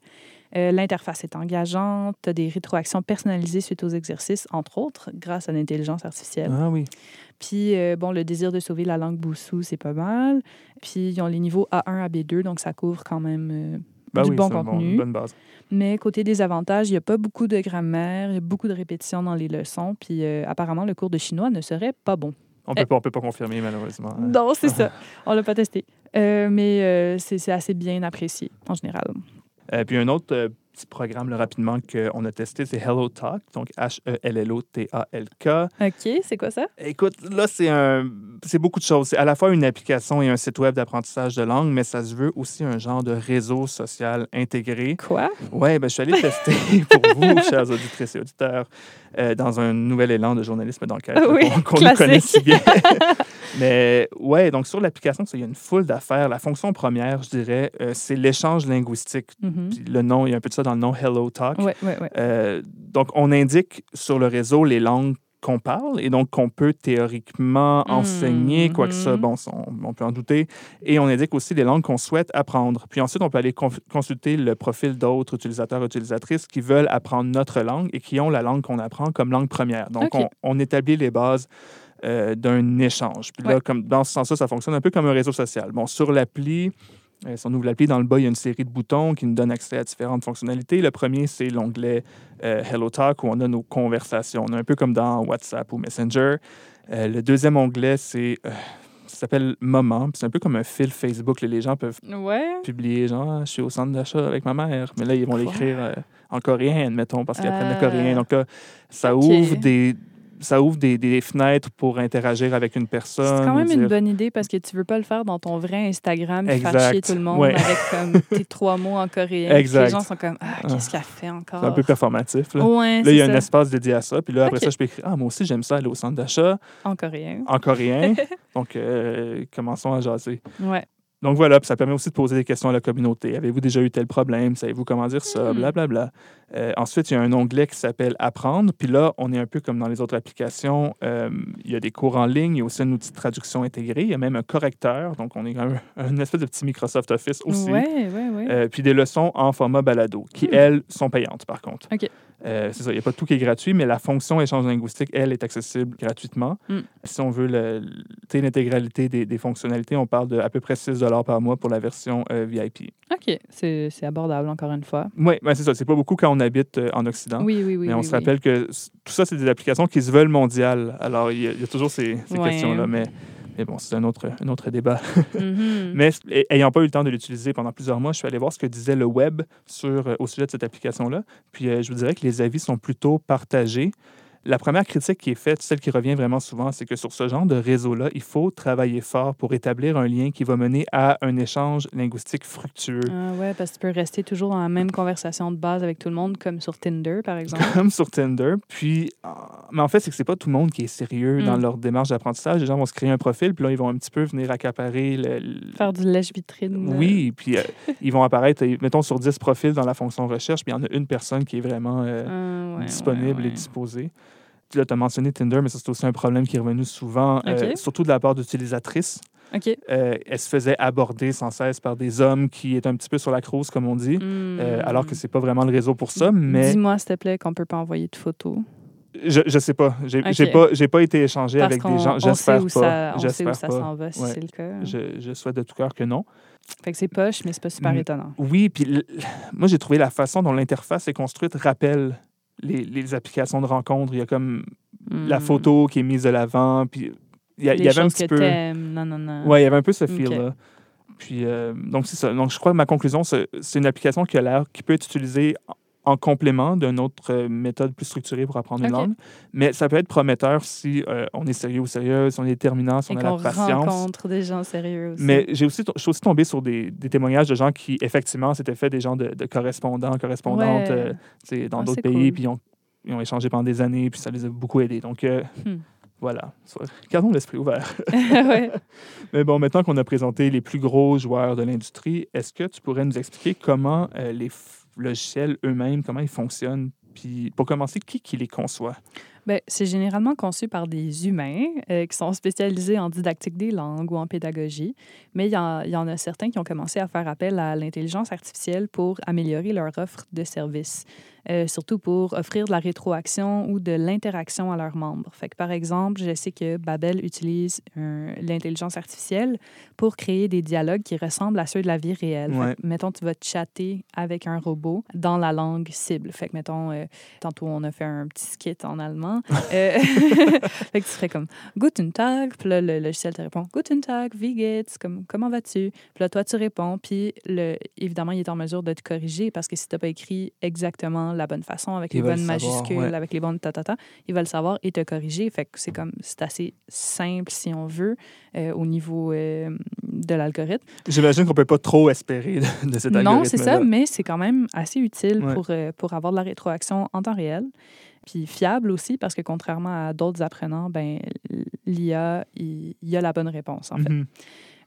Speaker 2: Euh, L'interface est engageante. Tu as des rétroactions personnalisées suite aux exercices, entre autres, grâce à l'intelligence artificielle.
Speaker 1: ah oui.
Speaker 2: Puis, euh, bon, le désir de sauver la langue Boussou, c'est pas mal. Puis, ils ont les niveaux A1 à B2, donc ça couvre quand même euh,
Speaker 1: Ben
Speaker 2: du
Speaker 1: oui,
Speaker 2: bon contenu.
Speaker 1: une bonne base.
Speaker 2: Mais côté des avantages, il n'y a pas beaucoup de grammaire, il y a beaucoup de répétitions dans les leçons. Puis, euh, apparemment, le cours de chinois ne serait pas bon.
Speaker 1: On
Speaker 2: Eh.
Speaker 1: peut, pas- on peut pas confirmer, malheureusement.
Speaker 2: Non, c'est ça. On l'a pas testé. Euh, mais euh, c'est assez bien apprécié, en général.
Speaker 1: Euh, puis un autre euh, petit programme là, rapidement qu'on a testé, c'est Hello Talk, donc H-E-L-L-O-T-A-L-K.
Speaker 2: OK, c'est quoi ça?
Speaker 1: Écoute, là, c'est un, c'est beaucoup de choses. C'est à la fois une application et un site web d'apprentissage de langue, mais ça se veut aussi un genre de réseau social intégré.
Speaker 2: Quoi?
Speaker 1: Ouais, ben, je suis allé tester pour vous, chers auditrices et auditeurs, euh, dans un nouvel élan de journalisme d'enquête
Speaker 2: Ah oui,
Speaker 1: qu'on-
Speaker 2: classique.
Speaker 1: connaît si bien. Mais ouais, donc sur l'application, il y a une foule d'affaires. La fonction première, je dirais, euh, c'est l'échange linguistique.
Speaker 2: Mhm.
Speaker 1: Puis le nom, il y a un peu de ça dans le nom Hello Talk.
Speaker 2: Ouais, ouais, ouais.
Speaker 1: Euh, donc, on indique sur le réseau les langues qu'on parle et donc qu'on peut théoriquement enseigner,
Speaker 2: Mhm.
Speaker 1: quoique ça, bon, ça, on, on peut en douter. Et on indique aussi les langues qu'on souhaite apprendre. Puis ensuite, on peut aller consulter le profil d'autres utilisateurs, utilisatrices qui veulent apprendre notre langue et qui ont la langue qu'on apprend comme langue première. Donc, on, on établit les bases euh, d'un échange. Puis là,
Speaker 2: Ouais.
Speaker 1: comme, dans ce sens-là, ça fonctionne un peu comme un réseau social. Bon, sur l'appli, Euh, si on ouvre l'appli, dans le bas, il y a une série de boutons qui nous donnent accès à différentes fonctionnalités. Le premier, c'est l'onglet euh, Hello Talk où on a nos conversations. On est un peu comme dans WhatsApp ou Messenger. Euh, le deuxième onglet, c'est euh, ça s'appelle Moment. C'est un peu comme un fil Facebook. là. Les gens peuvent
Speaker 2: Ouais.
Speaker 1: publier genre Ah, je suis au centre d'achat avec ma mère. Mais là, ils vont l'écrire euh, en coréen, admettons, parce qu'ils apprennent le coréen. Donc là, ça ouvre des. Ça ouvre des, des fenêtres pour interagir avec une personne.
Speaker 2: C'est quand même une bonne idée parce que tu veux pas le faire dans ton vrai Instagram et faire chier tout le monde
Speaker 1: Ouais.
Speaker 2: avec comme tes trois mots en coréen.
Speaker 1: Exact.
Speaker 2: Les gens sont comme Ah, qu'est-ce qu'elle fait encore?
Speaker 1: C'est un peu performatif. Là,
Speaker 2: Ouais,
Speaker 1: Là, il y a un espace dédié à ça. Puis là, après ça, je peux écrire Ah, moi aussi, j'aime ça aller au centre d'achat
Speaker 2: En coréen.
Speaker 1: en coréen. Donc, euh, commençons à jaser.
Speaker 2: Ouais.
Speaker 1: Donc voilà, puis ça permet aussi de poser des questions à la communauté. Avez-vous déjà eu tel problème? Savez-vous comment dire ça?
Speaker 2: Hmm.
Speaker 1: Blablabla. Euh, ensuite, il y a un onglet qui s'appelle Apprendre. Puis là, on est un peu comme dans les autres applications. Euh, il y a des cours en ligne. Il y a aussi un outil de traduction intégré. Il y a même un correcteur. Donc, on est un, un espèce de petit Microsoft Office aussi.
Speaker 2: Ouais, ouais, ouais.
Speaker 1: Euh, puis des leçons en format balado, qui,
Speaker 2: Hmm.
Speaker 1: elles, sont payantes, par contre.
Speaker 2: OK.
Speaker 1: Euh, c'est ça, il n'y a pas tout qui est gratuit, mais la fonction échange linguistique, elle, est accessible gratuitement.
Speaker 2: Hmm.
Speaker 1: Si on veut l'intégralité des, des fonctionnalités, on parle de à peu près 6 par mois pour la version euh, VIP.
Speaker 2: OK. C'est abordable, encore une fois.
Speaker 1: Oui, ben c'est ça. C'est pas beaucoup quand on habite euh, en Occident.
Speaker 2: Oui, oui, oui.
Speaker 1: mais on
Speaker 2: oui,
Speaker 1: se
Speaker 2: oui.
Speaker 1: rappelle que tout ça, c'est des applications qui se veulent mondiales. Alors, il y, a- il y a toujours ces, ces
Speaker 2: Ouais.
Speaker 1: questions-là, mais, mais bon, c'est un autre, un autre débat.
Speaker 2: Mhm.
Speaker 1: Mais ay- ayant pas eu le temps de l'utiliser pendant plusieurs mois, je suis allé voir ce que disait le web sur, euh, au sujet de cette application-là. Puis euh, je vous dirais que les avis sont plutôt partagés. La première critique qui est faite, celle qui revient vraiment souvent, c'est que sur ce genre de réseau-là, il faut travailler fort pour établir un lien qui va mener à un échange linguistique fructueux.
Speaker 2: Ah ouais, parce que tu peux rester toujours dans la même conversation de base avec tout le monde, comme sur Tinder, par exemple.
Speaker 1: Comme sur Tinder. Puis, euh, mais en fait, c'est que c'est pas tout le monde qui est sérieux dans
Speaker 2: Mm.
Speaker 1: leur démarche d'apprentissage. Les gens vont se créer un profil, puis là, ils vont un petit peu venir accaparer le,
Speaker 2: Faire du lèche-vitrine.
Speaker 1: Oui, puis euh, ils vont apparaître, euh, mettons, sur 10 profils dans la fonction recherche, puis il y en a une personne qui est vraiment euh,
Speaker 2: Ah, ouais,
Speaker 1: disponible
Speaker 2: ouais,
Speaker 1: et disposée. Là, tu as mentionné Tinder, mais ça, c'est aussi un problème qui est revenu souvent, euh, surtout de la part d'utilisatrices.
Speaker 2: OK.
Speaker 1: Euh, elle se faisait aborder sans cesse par des hommes qui étaient un petit peu sur la crouse, comme on dit, euh,
Speaker 2: Hmm.
Speaker 1: alors que c'est pas vraiment le réseau pour ça. Mais
Speaker 2: Dis-moi, s'il te plaît, qu'on peut pas envoyer de photos.
Speaker 1: je, je sais pas. J'ai
Speaker 2: Ok.
Speaker 1: j'ai pas, pas été échangé
Speaker 2: Parce
Speaker 1: avec des gens.
Speaker 2: on sait
Speaker 1: J'espère
Speaker 2: où
Speaker 1: pas.
Speaker 2: ça, on sait où ça s'en va, si
Speaker 1: Ouais.
Speaker 2: c'est le cas.
Speaker 1: Je, je souhaite de tout cœur que non.
Speaker 2: Fait que c'est poche, mais c'est pas super étonnant.
Speaker 1: Oui, puis moi, j'ai trouvé la façon dont l'interface est construite rappelle les, les applications de rencontres. Il y a comme la
Speaker 2: Hmm.
Speaker 1: photo qui est mise de l'avant, puis il y, a- il
Speaker 2: Les
Speaker 1: y avait un petit peu...
Speaker 2: non, non, non.
Speaker 1: Ouais, il y avait un peu ce
Speaker 2: Ok.
Speaker 1: feel-là. Puis, euh, donc, c'est ça. Donc, je crois que ma conclusion, c'est c'est une application qui a l'air, qui peut être utilisée en- en complément d'une autre euh, méthode plus structurée pour apprendre une langue. Mais ça peut être prometteur si euh, on est sérieux ou sérieuse, si on est déterminant, si
Speaker 2: Et
Speaker 1: on a la patience.
Speaker 2: rencontre des gens sérieux aussi.
Speaker 1: Mais j'ai aussi, je suis aussi tombé sur des, des témoignages de gens qui, effectivement, s'étaient fait des gens de, de correspondants, correspondantes
Speaker 2: Ouais.
Speaker 1: euh, dans
Speaker 2: Ah,
Speaker 1: d'autres pays,
Speaker 2: cool.
Speaker 1: puis ils ont, ils ont échangé pendant des années, puis ça les a beaucoup aidés. Donc, euh,
Speaker 2: Hmm.
Speaker 1: voilà. Gardons l'esprit ouvert.
Speaker 2: ouais.
Speaker 1: Mais bon, maintenant qu'on a présenté les plus gros joueurs de l'industrie, est-ce que tu pourrais nous expliquer comment euh, les logiciels eux-mêmes, comment ils fonctionnent? Puis, pour commencer, qui qui les conçoit?
Speaker 2: Ben, c'est généralement conçu par des humains euh, qui sont spécialisés en didactique des langues ou en pédagogie, mais il y, y en a certains qui ont commencé à faire appel à l'intelligence artificielle pour améliorer leur offre de services, euh, surtout pour offrir de la rétroaction ou de l'interaction à leurs membres. Fait que, par exemple, je sais que Babel utilise l'intelligence artificielle pour créer des dialogues qui ressemblent à ceux de la vie réelle. Fait
Speaker 1: Ouais.
Speaker 2: que, mettons, tu vas chatter avec un robot dans la langue cible. Fait que, mettons, euh, tantôt, on a fait un petit skit en allemand. Euh, fait que tu ferais comme Guten Tag, puis là, le logiciel te répond Guten Tag, wie geht's, comme, comment vas-tu? Puis là, toi, tu réponds, puis le, évidemment, il est en mesure de te corriger parce que si tu n'as pas écrit exactement la bonne façon, avec les
Speaker 1: le
Speaker 2: bonnes
Speaker 1: savoir,
Speaker 2: majuscules,
Speaker 1: ouais.
Speaker 2: avec les bonnes tatata, il va le savoir et te corriger. Fait que c'est comme, c'est assez simple, si on veut, euh, au niveau euh, de l'algorithme.
Speaker 1: J'imagine qu'on peut pas trop espérer de, de cet algorithme
Speaker 2: Non, c'est ça, mais c'est quand même assez utile
Speaker 1: Ouais.
Speaker 2: pour, euh, pour avoir de la rétroaction en temps réel. Puis fiable aussi, parce que contrairement à d'autres apprenants, ben, l'IA, il il y a la bonne réponse, en fait.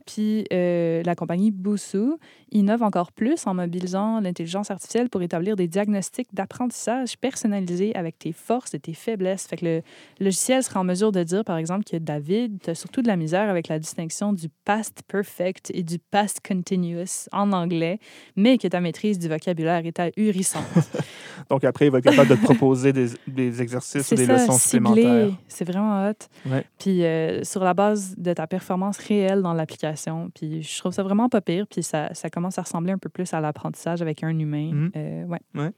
Speaker 2: Puis euh, la compagnie Bousou innove encore plus en mobilisant l'intelligence artificielle pour établir des diagnostics d'apprentissage personnalisés avec tes forces et tes faiblesses. Fait que le logiciel sera en mesure de dire, par exemple, que David, tu as surtout de la misère avec la distinction du past perfect et du past continuous en anglais, mais que ta maîtrise du vocabulaire est ahurissante.
Speaker 1: Donc, après, il va être capable de te proposer des, des exercices ou des
Speaker 2: ça,
Speaker 1: leçons
Speaker 2: ciblé.
Speaker 1: supplémentaires.
Speaker 2: C'est vraiment hot.
Speaker 1: Ouais.
Speaker 2: Puis euh, sur la base de ta performance réelle dans l'application, Puis je trouve ça vraiment pas pire. Puis ça, ça commence à ressembler un peu plus à l'apprentissage avec un humain.
Speaker 1: Mhm.
Speaker 2: Euh, ouais.
Speaker 1: Ouais.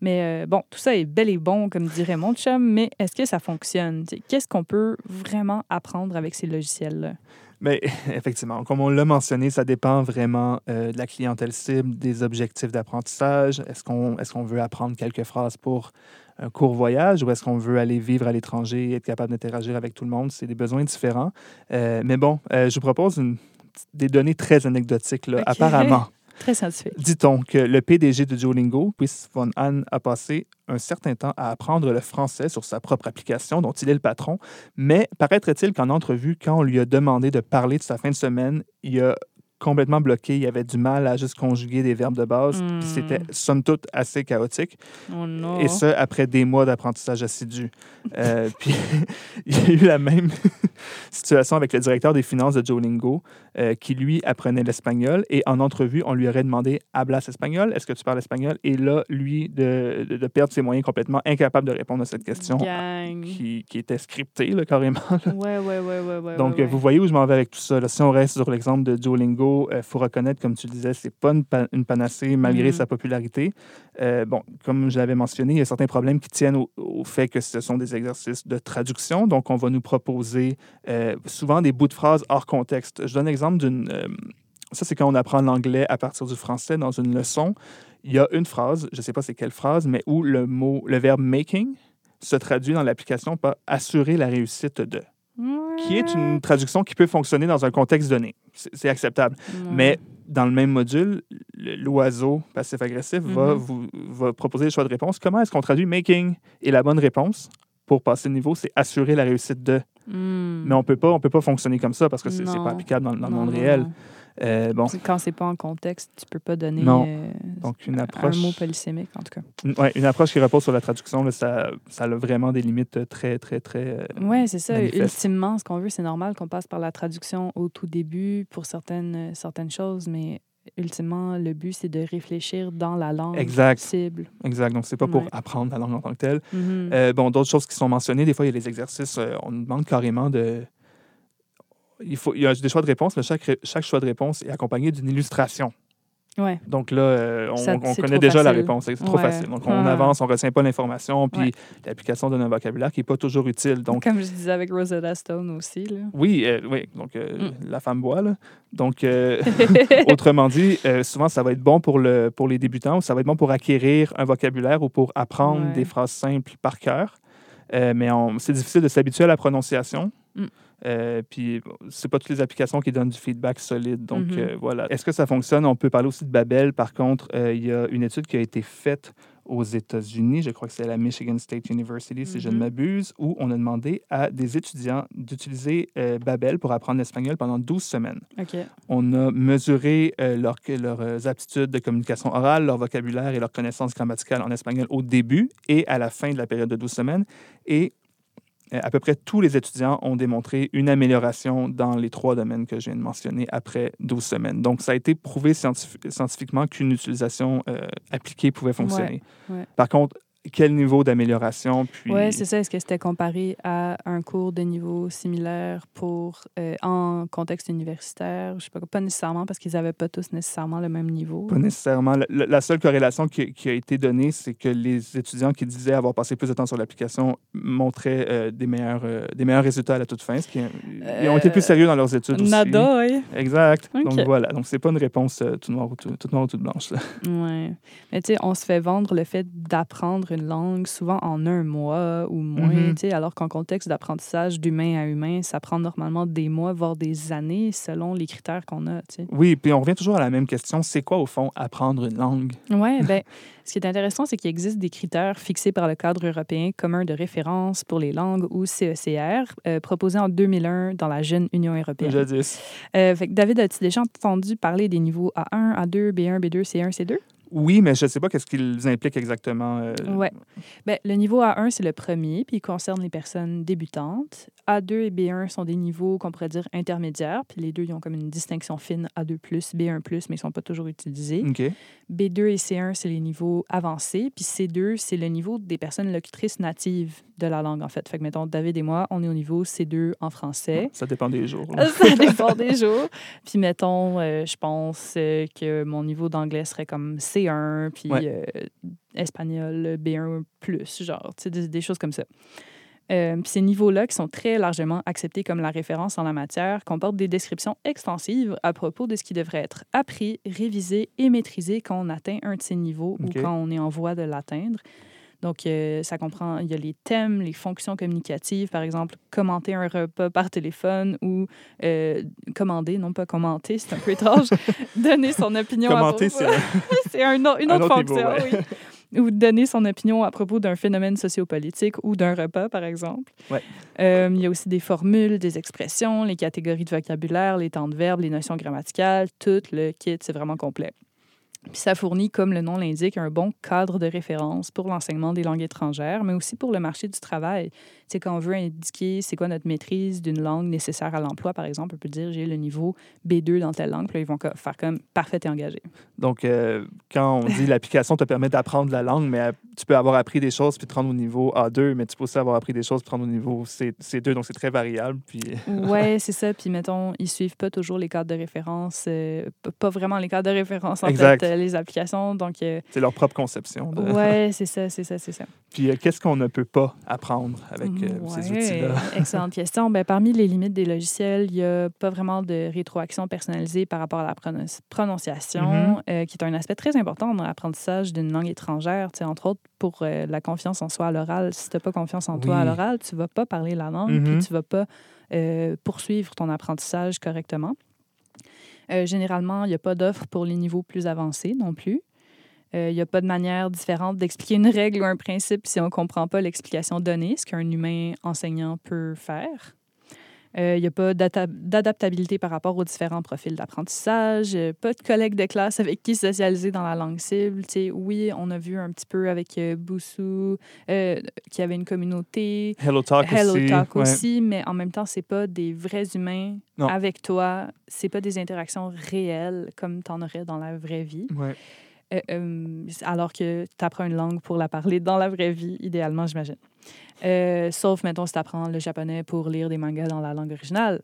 Speaker 2: Mais euh, bon, tout ça est bel et bon, comme dirait mon chum, mais est-ce que ça fonctionne? Qu'est-ce qu'on peut vraiment apprendre avec ces logiciels-là?
Speaker 1: Mais effectivement, comme on l'a mentionné, ça dépend vraiment euh, de la clientèle cible, des objectifs d'apprentissage. Est-ce qu'on est qu'on veut apprendre quelques phrases pour un court voyage ou est-ce qu'on veut aller vivre à l'étranger et être capable d'interagir avec tout le monde? C'est des besoins différents. Euh, mais bon, euh, je vous propose une- des données très anecdotiques. Là. Apparemment,
Speaker 2: Très scientifique.
Speaker 1: dit-on que le PDG de Duolingo, Chris von Hahn, a passé un certain temps à apprendre le français sur sa propre application, dont il est le patron. Mais paraîtrait-il qu'en entrevue, quand on lui a demandé de parler de sa fin de semaine, il a complètement bloqué. Il avait du mal à juste conjuguer des verbes de base.
Speaker 2: Hmm.
Speaker 1: Puis C'était, somme toute, assez chaotique.
Speaker 2: Oh.
Speaker 1: Et ce, après des mois d'apprentissage assidu. Euh, puis, il y a eu la même situation avec le directeur des finances de Duolingo, euh, qui, lui, apprenait l'espagnol. Et en entrevue, on lui aurait demandé « Hablas espagnol? Est-ce que tu parles espagnol? » Et là, lui, de, de, de perdre ses moyens complètement incapable de répondre à cette question qui, qui était scriptée, là, carrément. là.
Speaker 2: Ouais, ouais, ouais, ouais, ouais.
Speaker 1: Donc, euh, vous voyez où je m'en vais avec tout ça. là. Si on reste sur l'exemple de Il faut reconnaître, comme tu le disais, c'est pas une, pa- une panacée malgré
Speaker 2: Mhm.
Speaker 1: sa popularité. Euh, bon, comme je l'avais mentionné, il y a certains problèmes qui tiennent au, au fait que ce sont des exercices de traduction. Donc, on va nous proposer euh, souvent des bouts de phrases hors contexte. Je donne l'exemple d'une... euh, ça, c'est quand on apprend l'anglais à partir du français dans une leçon. Il y a une phrase, je ne sais pas c'est quelle phrase, mais où le mot, le verbe making se traduit dans l'application par assurer la réussite de qui est une traduction qui peut fonctionner dans un contexte donné. C'est acceptable. Mais dans le même module, le- l'oiseau passif-agressif va
Speaker 2: Mhm.
Speaker 1: vous va proposer des choix de réponse. Comment est-ce qu'on traduit making? Et la bonne réponse? Pour passer le niveau, c'est assurer la réussite de.
Speaker 2: Hmm.
Speaker 1: Mais on peut pas, on peut pas fonctionner comme ça parce que c'est pas applicable dans, dans le monde réel. Euh, bon,
Speaker 2: Quand c'est pas en contexte, tu peux pas donner
Speaker 1: Non.
Speaker 2: euh,
Speaker 1: donc une
Speaker 2: un
Speaker 1: approche,
Speaker 2: mot polysémique, en tout cas.
Speaker 1: une, ouais, une approche qui repose sur la traduction, là, ça, ça a vraiment des limites très, très, très. euh,
Speaker 2: Oui, c'est ça. Ultimement, ce qu'on veut, c'est normal qu'on passe par la traduction au tout début pour certaines, euh, certaines choses, mais ultimement, le but, c'est de réfléchir dans la langue
Speaker 1: Exact.
Speaker 2: cible.
Speaker 1: Exact. Donc, c'est pas pour
Speaker 2: Ouais.
Speaker 1: apprendre la langue en tant que telle.
Speaker 2: Mhm.
Speaker 1: Euh, bon, d'autres choses qui sont mentionnées, des fois, il y a des exercices, euh, on nous demande carrément de. Il, faut, il y a des choix de réponse, mais chaque, chaque choix de réponse est accompagné d'une illustration.
Speaker 2: ouais.
Speaker 1: Donc là, euh, on,
Speaker 2: Ça-
Speaker 1: on
Speaker 2: c'est
Speaker 1: connaît déjà la réponse. C'est trop
Speaker 2: Ouais.
Speaker 1: facile. Donc, on avance, on ne retient pas l'information, puis
Speaker 2: Ouais.
Speaker 1: l'application donne un vocabulaire qui n'est pas toujours utile. Donc,
Speaker 2: Comme je disais avec Rosetta Stone aussi. Là.
Speaker 1: oui, euh, oui. Donc, euh,
Speaker 2: Mm.
Speaker 1: la femme boit, là. Donc, autrement dit, souvent, ça va être bon pour, le, pour les débutants ou ça va être bon pour acquérir un vocabulaire ou pour apprendre des phrases simples par cœur. Mais c'est difficile de s'habituer à la prononciation.
Speaker 2: Mm.
Speaker 1: Euh, puis, c'est pas toutes les applications qui donnent du feedback solide. Donc,
Speaker 2: Mhm.
Speaker 1: euh, voilà. Est-ce que ça fonctionne? On peut parler aussi de Babel. Par contre, euh, il y a une étude qui a été faite aux États-Unis, je crois que c'est à la Michigan State University, si je ne
Speaker 2: Mhm.
Speaker 1: m'abuse, où on a demandé à des étudiants d'utiliser euh, Babel pour apprendre l'espagnol pendant 12 semaines. On a mesuré euh, leur- leurs aptitudes de communication orale, leur vocabulaire et leur connaissance grammaticale en espagnol au début et à la fin de la période de 12 semaines. Et à peu près tous les étudiants ont démontré une amélioration dans les trois domaines que je viens de mentionner après 12 semaines. Donc, ça a été prouvé scientifi- scientifiquement qu'une utilisation euh, appliquée pouvait fonctionner.
Speaker 2: ouais.
Speaker 1: Par contre, quel niveau d'amélioration? Puis...
Speaker 2: Oui, c'est ça. Est-ce que c'était comparé à un cours de niveau similaire pour euh, en contexte universitaire? Je sais pas, pas nécessairement parce qu'ils n'avaient pas tous nécessairement le même niveau.
Speaker 1: Pas nécessairement. La, seule corrélation qui, qui a été donnée, c'est que les étudiants qui disaient avoir passé plus de temps sur l'application montraient euh, des, meilleurs, euh, des meilleurs résultats à la toute fin. Ce qui, ils ont été plus sérieux dans leurs études aussi.
Speaker 2: Nada, oui.
Speaker 1: Exact. Donc voilà. Donc c'est pas une réponse euh, tout noir ou tout, toute noire ou toute blanche.
Speaker 2: Ouais. Mais tu sais, on se fait vendre le fait d'apprendre une langue souvent en un mois ou moins, sais, alors qu'en contexte d'apprentissage d'humain à humain, ça prend normalement des mois, voire des années selon les critères qu'on a, tu sais.
Speaker 1: Oui, puis on revient toujours à la même question. C'est quoi au fond apprendre une langue?
Speaker 2: Oui, ben, ce qui est intéressant, c'est qu'il existe des critères fixés par le cadre européen commun de référence pour les langues ou CECR, euh, proposé en 2001 dans la jeune Union européenne.
Speaker 1: Jadis.
Speaker 2: Euh, fait que David, as-tu déjà entendu parler des niveaux A1, A2, B1, B2, C1, C2?
Speaker 1: Oui, mais je ne sais pas qu'est-ce qu'ils impliquent exactement. euh,
Speaker 2: Ouais. Ben, le niveau A1, c'est le premier, puis il concerne les personnes débutantes. A2 et B1 sont des niveaux qu'on pourrait dire intermédiaires, puis les deux, ils ont comme une distinction fine A2, B1, mais ils ne sont pas toujours utilisés.
Speaker 1: OK.
Speaker 2: B2 et C1, c'est les niveaux avancés, puis C2, c'est le niveau des personnes locutrices natives de la langue, en fait. Fait que, mettons, David et moi, on est au niveau C2 en français.
Speaker 1: Ça dépend des jours.
Speaker 2: Ça dépend des jours. Puis, mettons, euh, je pense euh, que mon niveau d'anglais serait comme C1, puis
Speaker 1: Ouais.
Speaker 2: euh, espagnol B1 plus, genre, tu sais, des, des choses comme ça. Euh, ces niveaux-là, qui sont très largement acceptés comme la référence en la matière, comportent des descriptions extensives à propos de ce qui devrait être appris, révisé et maîtrisé quand on atteint un de ces niveaux ou quand on est en voie de l'atteindre. Donc, euh, ça comprend, il y a les thèmes, les fonctions communicatives, par exemple, commenter un repas par téléphone ou euh, commander, non pas commenter, c'est un peu étrange, donner son opinion à propos-
Speaker 1: c'est
Speaker 2: un au- une
Speaker 1: Un
Speaker 2: autre,
Speaker 1: autre niveau,
Speaker 2: fonction, oui. Ou donner son opinion à propos d'un phénomène sociopolitique ou d'un repas, par exemple.
Speaker 1: Ouais.
Speaker 2: Euh, il y a aussi des formules, des expressions, les catégories de vocabulaire, les temps de verbe, les notions grammaticales, tout le kit, c'est vraiment complet. Puis ça fournit, comme le nom l'indique, un bon cadre de référence pour l'enseignement des langues étrangères, mais aussi pour le marché du travail. Sais, quand on veut indiquer c'est quoi notre maîtrise d'une langue nécessaire à l'emploi, par exemple, on peut dire j'ai le niveau B2 dans telle langue, puis là, ils vont faire comme parfait et engagé.
Speaker 1: Donc, euh, quand on dit l'application te permet d'apprendre la langue, mais tu peux avoir appris des choses puis te rendre au niveau A2, mais tu peux aussi avoir appris des choses puis te rendre au niveau C, C2. Donc, c'est très variable. Puis,
Speaker 2: Ouais, c'est ça. Puis mettons, ils suivent pas toujours les cadres de référence, euh, pas vraiment les cadres de référence en
Speaker 1: Exact.
Speaker 2: fait, euh, les applications. Donc
Speaker 1: c'est leur propre conception. de-
Speaker 2: ouais, c'est ça, c'est ça, c'est ça.
Speaker 1: Puis, euh, qu'est-ce qu'on ne peut pas apprendre avec euh, ces
Speaker 2: Ouais,
Speaker 1: outils-là?
Speaker 2: Excellente question. Ben, parmi les limites des logiciels, il n'y a pas vraiment de rétroaction personnalisée par rapport à la prononci- prononciation,
Speaker 1: Mhm.
Speaker 2: euh, qui est un aspect très important dans l'apprentissage d'une langue étrangère. Tu sais, entre autres, pour la confiance en soi à l'oral. Si tu n'as pas confiance en toi à l'oral, tu ne vas pas parler la langue,
Speaker 1: Mhm.
Speaker 2: puis tu ne vas pas poursuivre ton apprentissage correctement. Généralement, il n'y a pas d'offre pour les niveaux plus avancés non plus. Euh, Il n'y a pas de manière différente d'expliquer une règle ou un principe si on ne comprend pas l'explication donnée, ce qu'un humain enseignant peut faire. Euh, Il n'y a pas d'adaptabilité par rapport aux différents profils d'apprentissage, euh, pas de collègues de classe avec qui socialiser dans la langue cible. Oui, on a vu un petit peu avec euh, Boussou euh, qui avait une communauté,
Speaker 1: Hello Talk
Speaker 2: Hello
Speaker 1: aussi.
Speaker 2: Talk
Speaker 1: ouais.
Speaker 2: aussi, mais en même temps, c'est pas des vrais humains
Speaker 1: Non.
Speaker 2: avec toi. C'est pas des interactions réelles comme tu en aurais dans la vraie vie.
Speaker 1: Ouais.
Speaker 2: Euh, euh, alors que tu apprends une langue pour la parler dans la vraie vie, idéalement, j'imagine. Euh, sauf, mettons, si tu apprends le japonais pour lire des mangas dans la langue originale,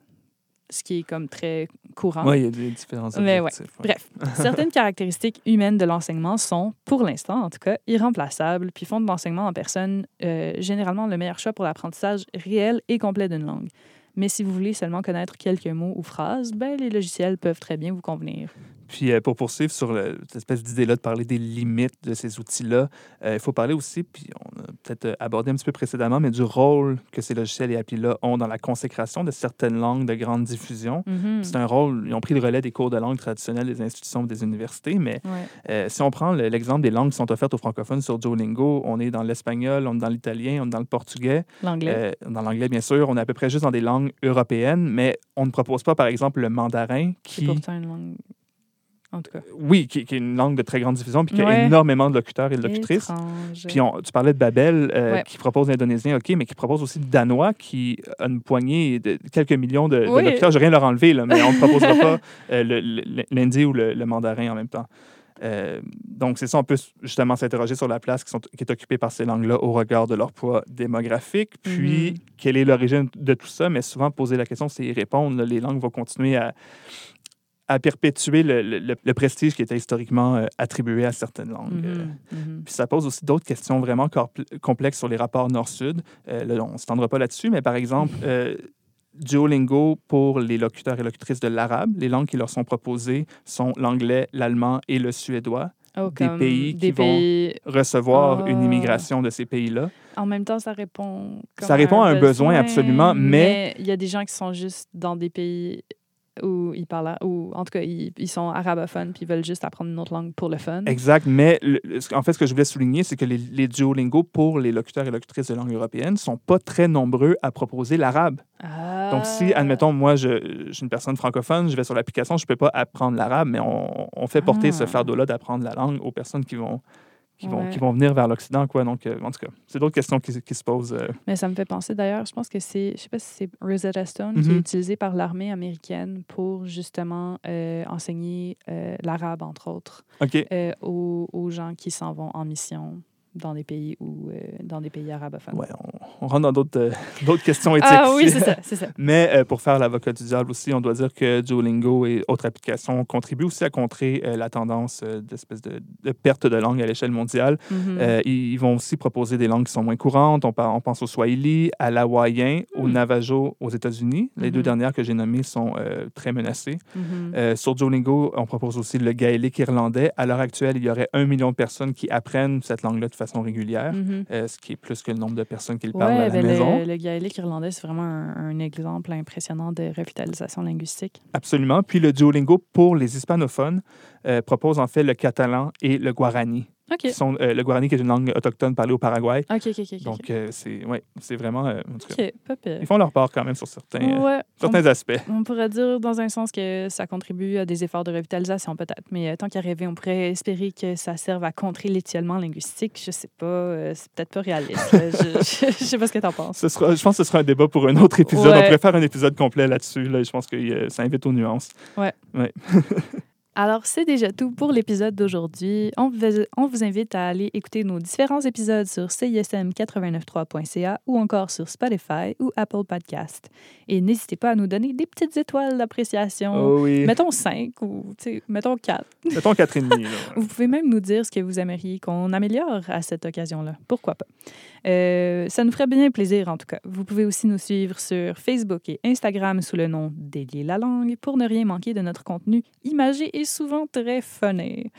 Speaker 2: ce qui est comme très courant.
Speaker 1: Ouais, il y a des différents
Speaker 2: Mais ouais. Bref, certaines caractéristiques humaines de l'enseignement sont, pour l'instant en tout cas, irremplaçables, puis font de l'enseignement en personne euh, généralement le meilleur choix pour l'apprentissage réel et complet d'une langue. Mais si vous voulez seulement connaître quelques mots ou phrases, ben, les logiciels peuvent très bien vous convenir.
Speaker 1: Puis euh, pour poursuivre sur le- cette espèce d'idée-là de parler des limites de ces outils-là, euh, il faut parler aussi, puis on a peut-être euh, abordé un petit peu précédemment, mais du rôle que ces logiciels et applis-là ont dans la consécration de certaines langues de grande diffusion.
Speaker 2: Mhm.
Speaker 1: C'est un rôle, ils ont pris le relais des cours de langue traditionnels des institutions des universités, mais
Speaker 2: Ouais.
Speaker 1: euh, si on prend le- l'exemple des langues qui sont offertes aux francophones sur Duolingo, on est dans l'espagnol, on est dans l'italien, on est dans le portugais,
Speaker 2: L'anglais.
Speaker 1: dans l'anglais bien sûr, on est à peu près juste dans des langues européennes, mais on ne propose pas par exemple le mandarin
Speaker 2: C'est
Speaker 1: qui...
Speaker 2: pourtant une langue. En tout cas.
Speaker 1: Oui, qui, qui est une langue de très grande diffusion, puis qui a énormément de locuteurs et de locutrices.
Speaker 2: Étrange.
Speaker 1: Puis on- tu parlais de Babel, euh,
Speaker 2: Ouais.
Speaker 1: qui propose l'indonésien, OK, mais qui propose aussi le danois, qui a une poignée de quelques millions de, locuteurs. Je vais rien leur enlever, là, mais on ne proposera pas euh, ou le, le mandarin en même temps. Euh, donc, c'est ça, on peut justement s'interroger sur la place qui, sont- qui est occupée par ces langues-là au regard de leur poids démographique. Puis,
Speaker 2: Mhm.
Speaker 1: quelle est l'origine de tout ça? Mais souvent, poser la question, c'est y répondre. là. Les langues vont continuer à, à perpétuer le, le- le- le prestige qui était historiquement euh, attribué à certaines langues. Euh,
Speaker 2: Mhm, mhm.
Speaker 1: puis ça pose aussi d'autres questions vraiment complexes sur les rapports nord-sud. Euh, on ne s'étendra pas là-dessus, mais par exemple, euh, Duolingo pour les locuteurs et locutrices de l'arabe, les langues qui leur sont proposées sont l'anglais, l'allemand et le suédois.
Speaker 2: Oh,
Speaker 1: des pays qui
Speaker 2: des
Speaker 1: vont-
Speaker 2: pays-
Speaker 1: Recevoir une
Speaker 2: Ah.
Speaker 1: immigration de ces pays-là.
Speaker 2: En même temps, ça répond. comme
Speaker 1: Ça répond à un besoin, absolument, mais-
Speaker 2: il y a des gens qui sont juste dans des pays ou ils parlent, ou en tout cas, ils, ils sont arabophones puis ils veulent juste apprendre une autre langue pour le fun.
Speaker 1: Exact, mais le- en fait, ce que je voulais souligner, c'est que les, les Duolingo pour les locuteurs et locutrices de langue européenne sont pas très nombreux à proposer l'arabe.
Speaker 2: Ah.
Speaker 1: Donc, si, admettons, moi, je, je suis une personne francophone, je vais sur l'application, je peux pas apprendre l'arabe, mais on, on fait porter ce
Speaker 2: Ah.
Speaker 1: fardeau-là d'apprendre la langue aux personnes qui vont, qui vont,
Speaker 2: Ouais.
Speaker 1: qui vont venir vers l'Occident, quoi. Donc, euh, en tout cas, c'est d'autres questions qui, qui se posent. euh.
Speaker 2: Mais ça me fait penser d'ailleurs, je pense que c'est, je sais pas si c'est Rosetta Stone qui est
Speaker 1: Mhm.
Speaker 2: utilisé par l'armée américaine pour justement euh, enseigner l'arabe, entre autres, aux, aux gens qui s'en vont en mission dans des pays ou euh, dans des pays arabophones.
Speaker 1: Ouais, on, on rentre dans d'autres euh, d'autres questions éthiques.
Speaker 2: ah oui, c'est ça, c'est ça.
Speaker 1: Mais euh, pour faire l'avocat du diable aussi, on doit dire que Duolingo et autres applications contribuent aussi à contrer euh, la tendance euh, d'espèce de, de perte de langue à l'échelle mondiale.
Speaker 2: Mhm.
Speaker 1: Ils, ils vont aussi proposer des langues qui sont moins courantes. On, pense au Swahili, à l'hawaïen, au
Speaker 2: Hmm.
Speaker 1: Navajo aux États-Unis. Les deux
Speaker 2: Mhm.
Speaker 1: dernières que j'ai nommées sont très menacées.
Speaker 2: Mhm.
Speaker 1: Sur Duolingo, on propose aussi le gaélique irlandais. À l'heure actuelle, il y aurait un million de personnes qui apprennent cette langue-là de façon régulière,
Speaker 2: Mhm.
Speaker 1: euh, ce qui est plus que le nombre de personnes qui le parlent à la
Speaker 2: ben
Speaker 1: maison.
Speaker 2: le, le gaélique irlandais, c'est vraiment un, un exemple impressionnant de revitalisation linguistique.
Speaker 1: Absolument. Puis le Duolingo pour les hispanophones euh, propose en fait le catalan et le guarani. Sont, euh, le guarani qui est une langue autochtone parlée au Paraguay.
Speaker 2: OK, OK, OK. OK.
Speaker 1: Donc, euh, c'est ouais, vraiment... euh, en tout cas,
Speaker 2: OK, pas pire.
Speaker 1: Ils font leur part quand même sur certains, euh,
Speaker 2: Ouais, on,
Speaker 1: certains aspects.
Speaker 2: on pourrait dire dans un sens que ça contribue à des efforts de revitalisation, peut-être. Mais tant qu'à rêver, on pourrait espérer que ça serve à contrer l'étiolement linguistique. Je sais pas, c'est peut-être pas réaliste. je, je, je sais pas ce que t'en penses.
Speaker 1: Ce sera, je pense que ce sera un débat pour un autre épisode.
Speaker 2: Ouais.
Speaker 1: On pourrait faire un épisode complet là-dessus. Là. Je pense que ça invite aux nuances.
Speaker 2: Alors, c'est déjà tout pour l'épisode d'aujourd'hui. On, vous- on vous invite à aller écouter nos différents épisodes sur cism893.ca ou encore sur Spotify ou Apple Podcast. Et n'hésitez pas à nous donner des petites étoiles d'appréciation.
Speaker 1: Oh oui.
Speaker 2: Mettons 5 ou mettons 4.
Speaker 1: Mettons 4,5. là.
Speaker 2: Vous pouvez même nous dire ce que vous aimeriez qu'on améliore à cette occasion-là. Pourquoi pas? Euh, ça nous ferait bien plaisir, en tout cas. Vous pouvez aussi nous suivre sur Facebook et Instagram sous le nom Délier la langue pour ne rien manquer de notre contenu imagé et souvent très funny.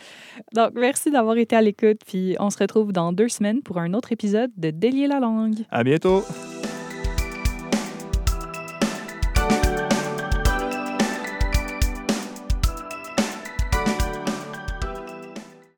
Speaker 2: Donc, merci d'avoir été à l'écoute, puis on se retrouve dans deux semaines pour un autre épisode de Délier la langue.
Speaker 1: À bientôt.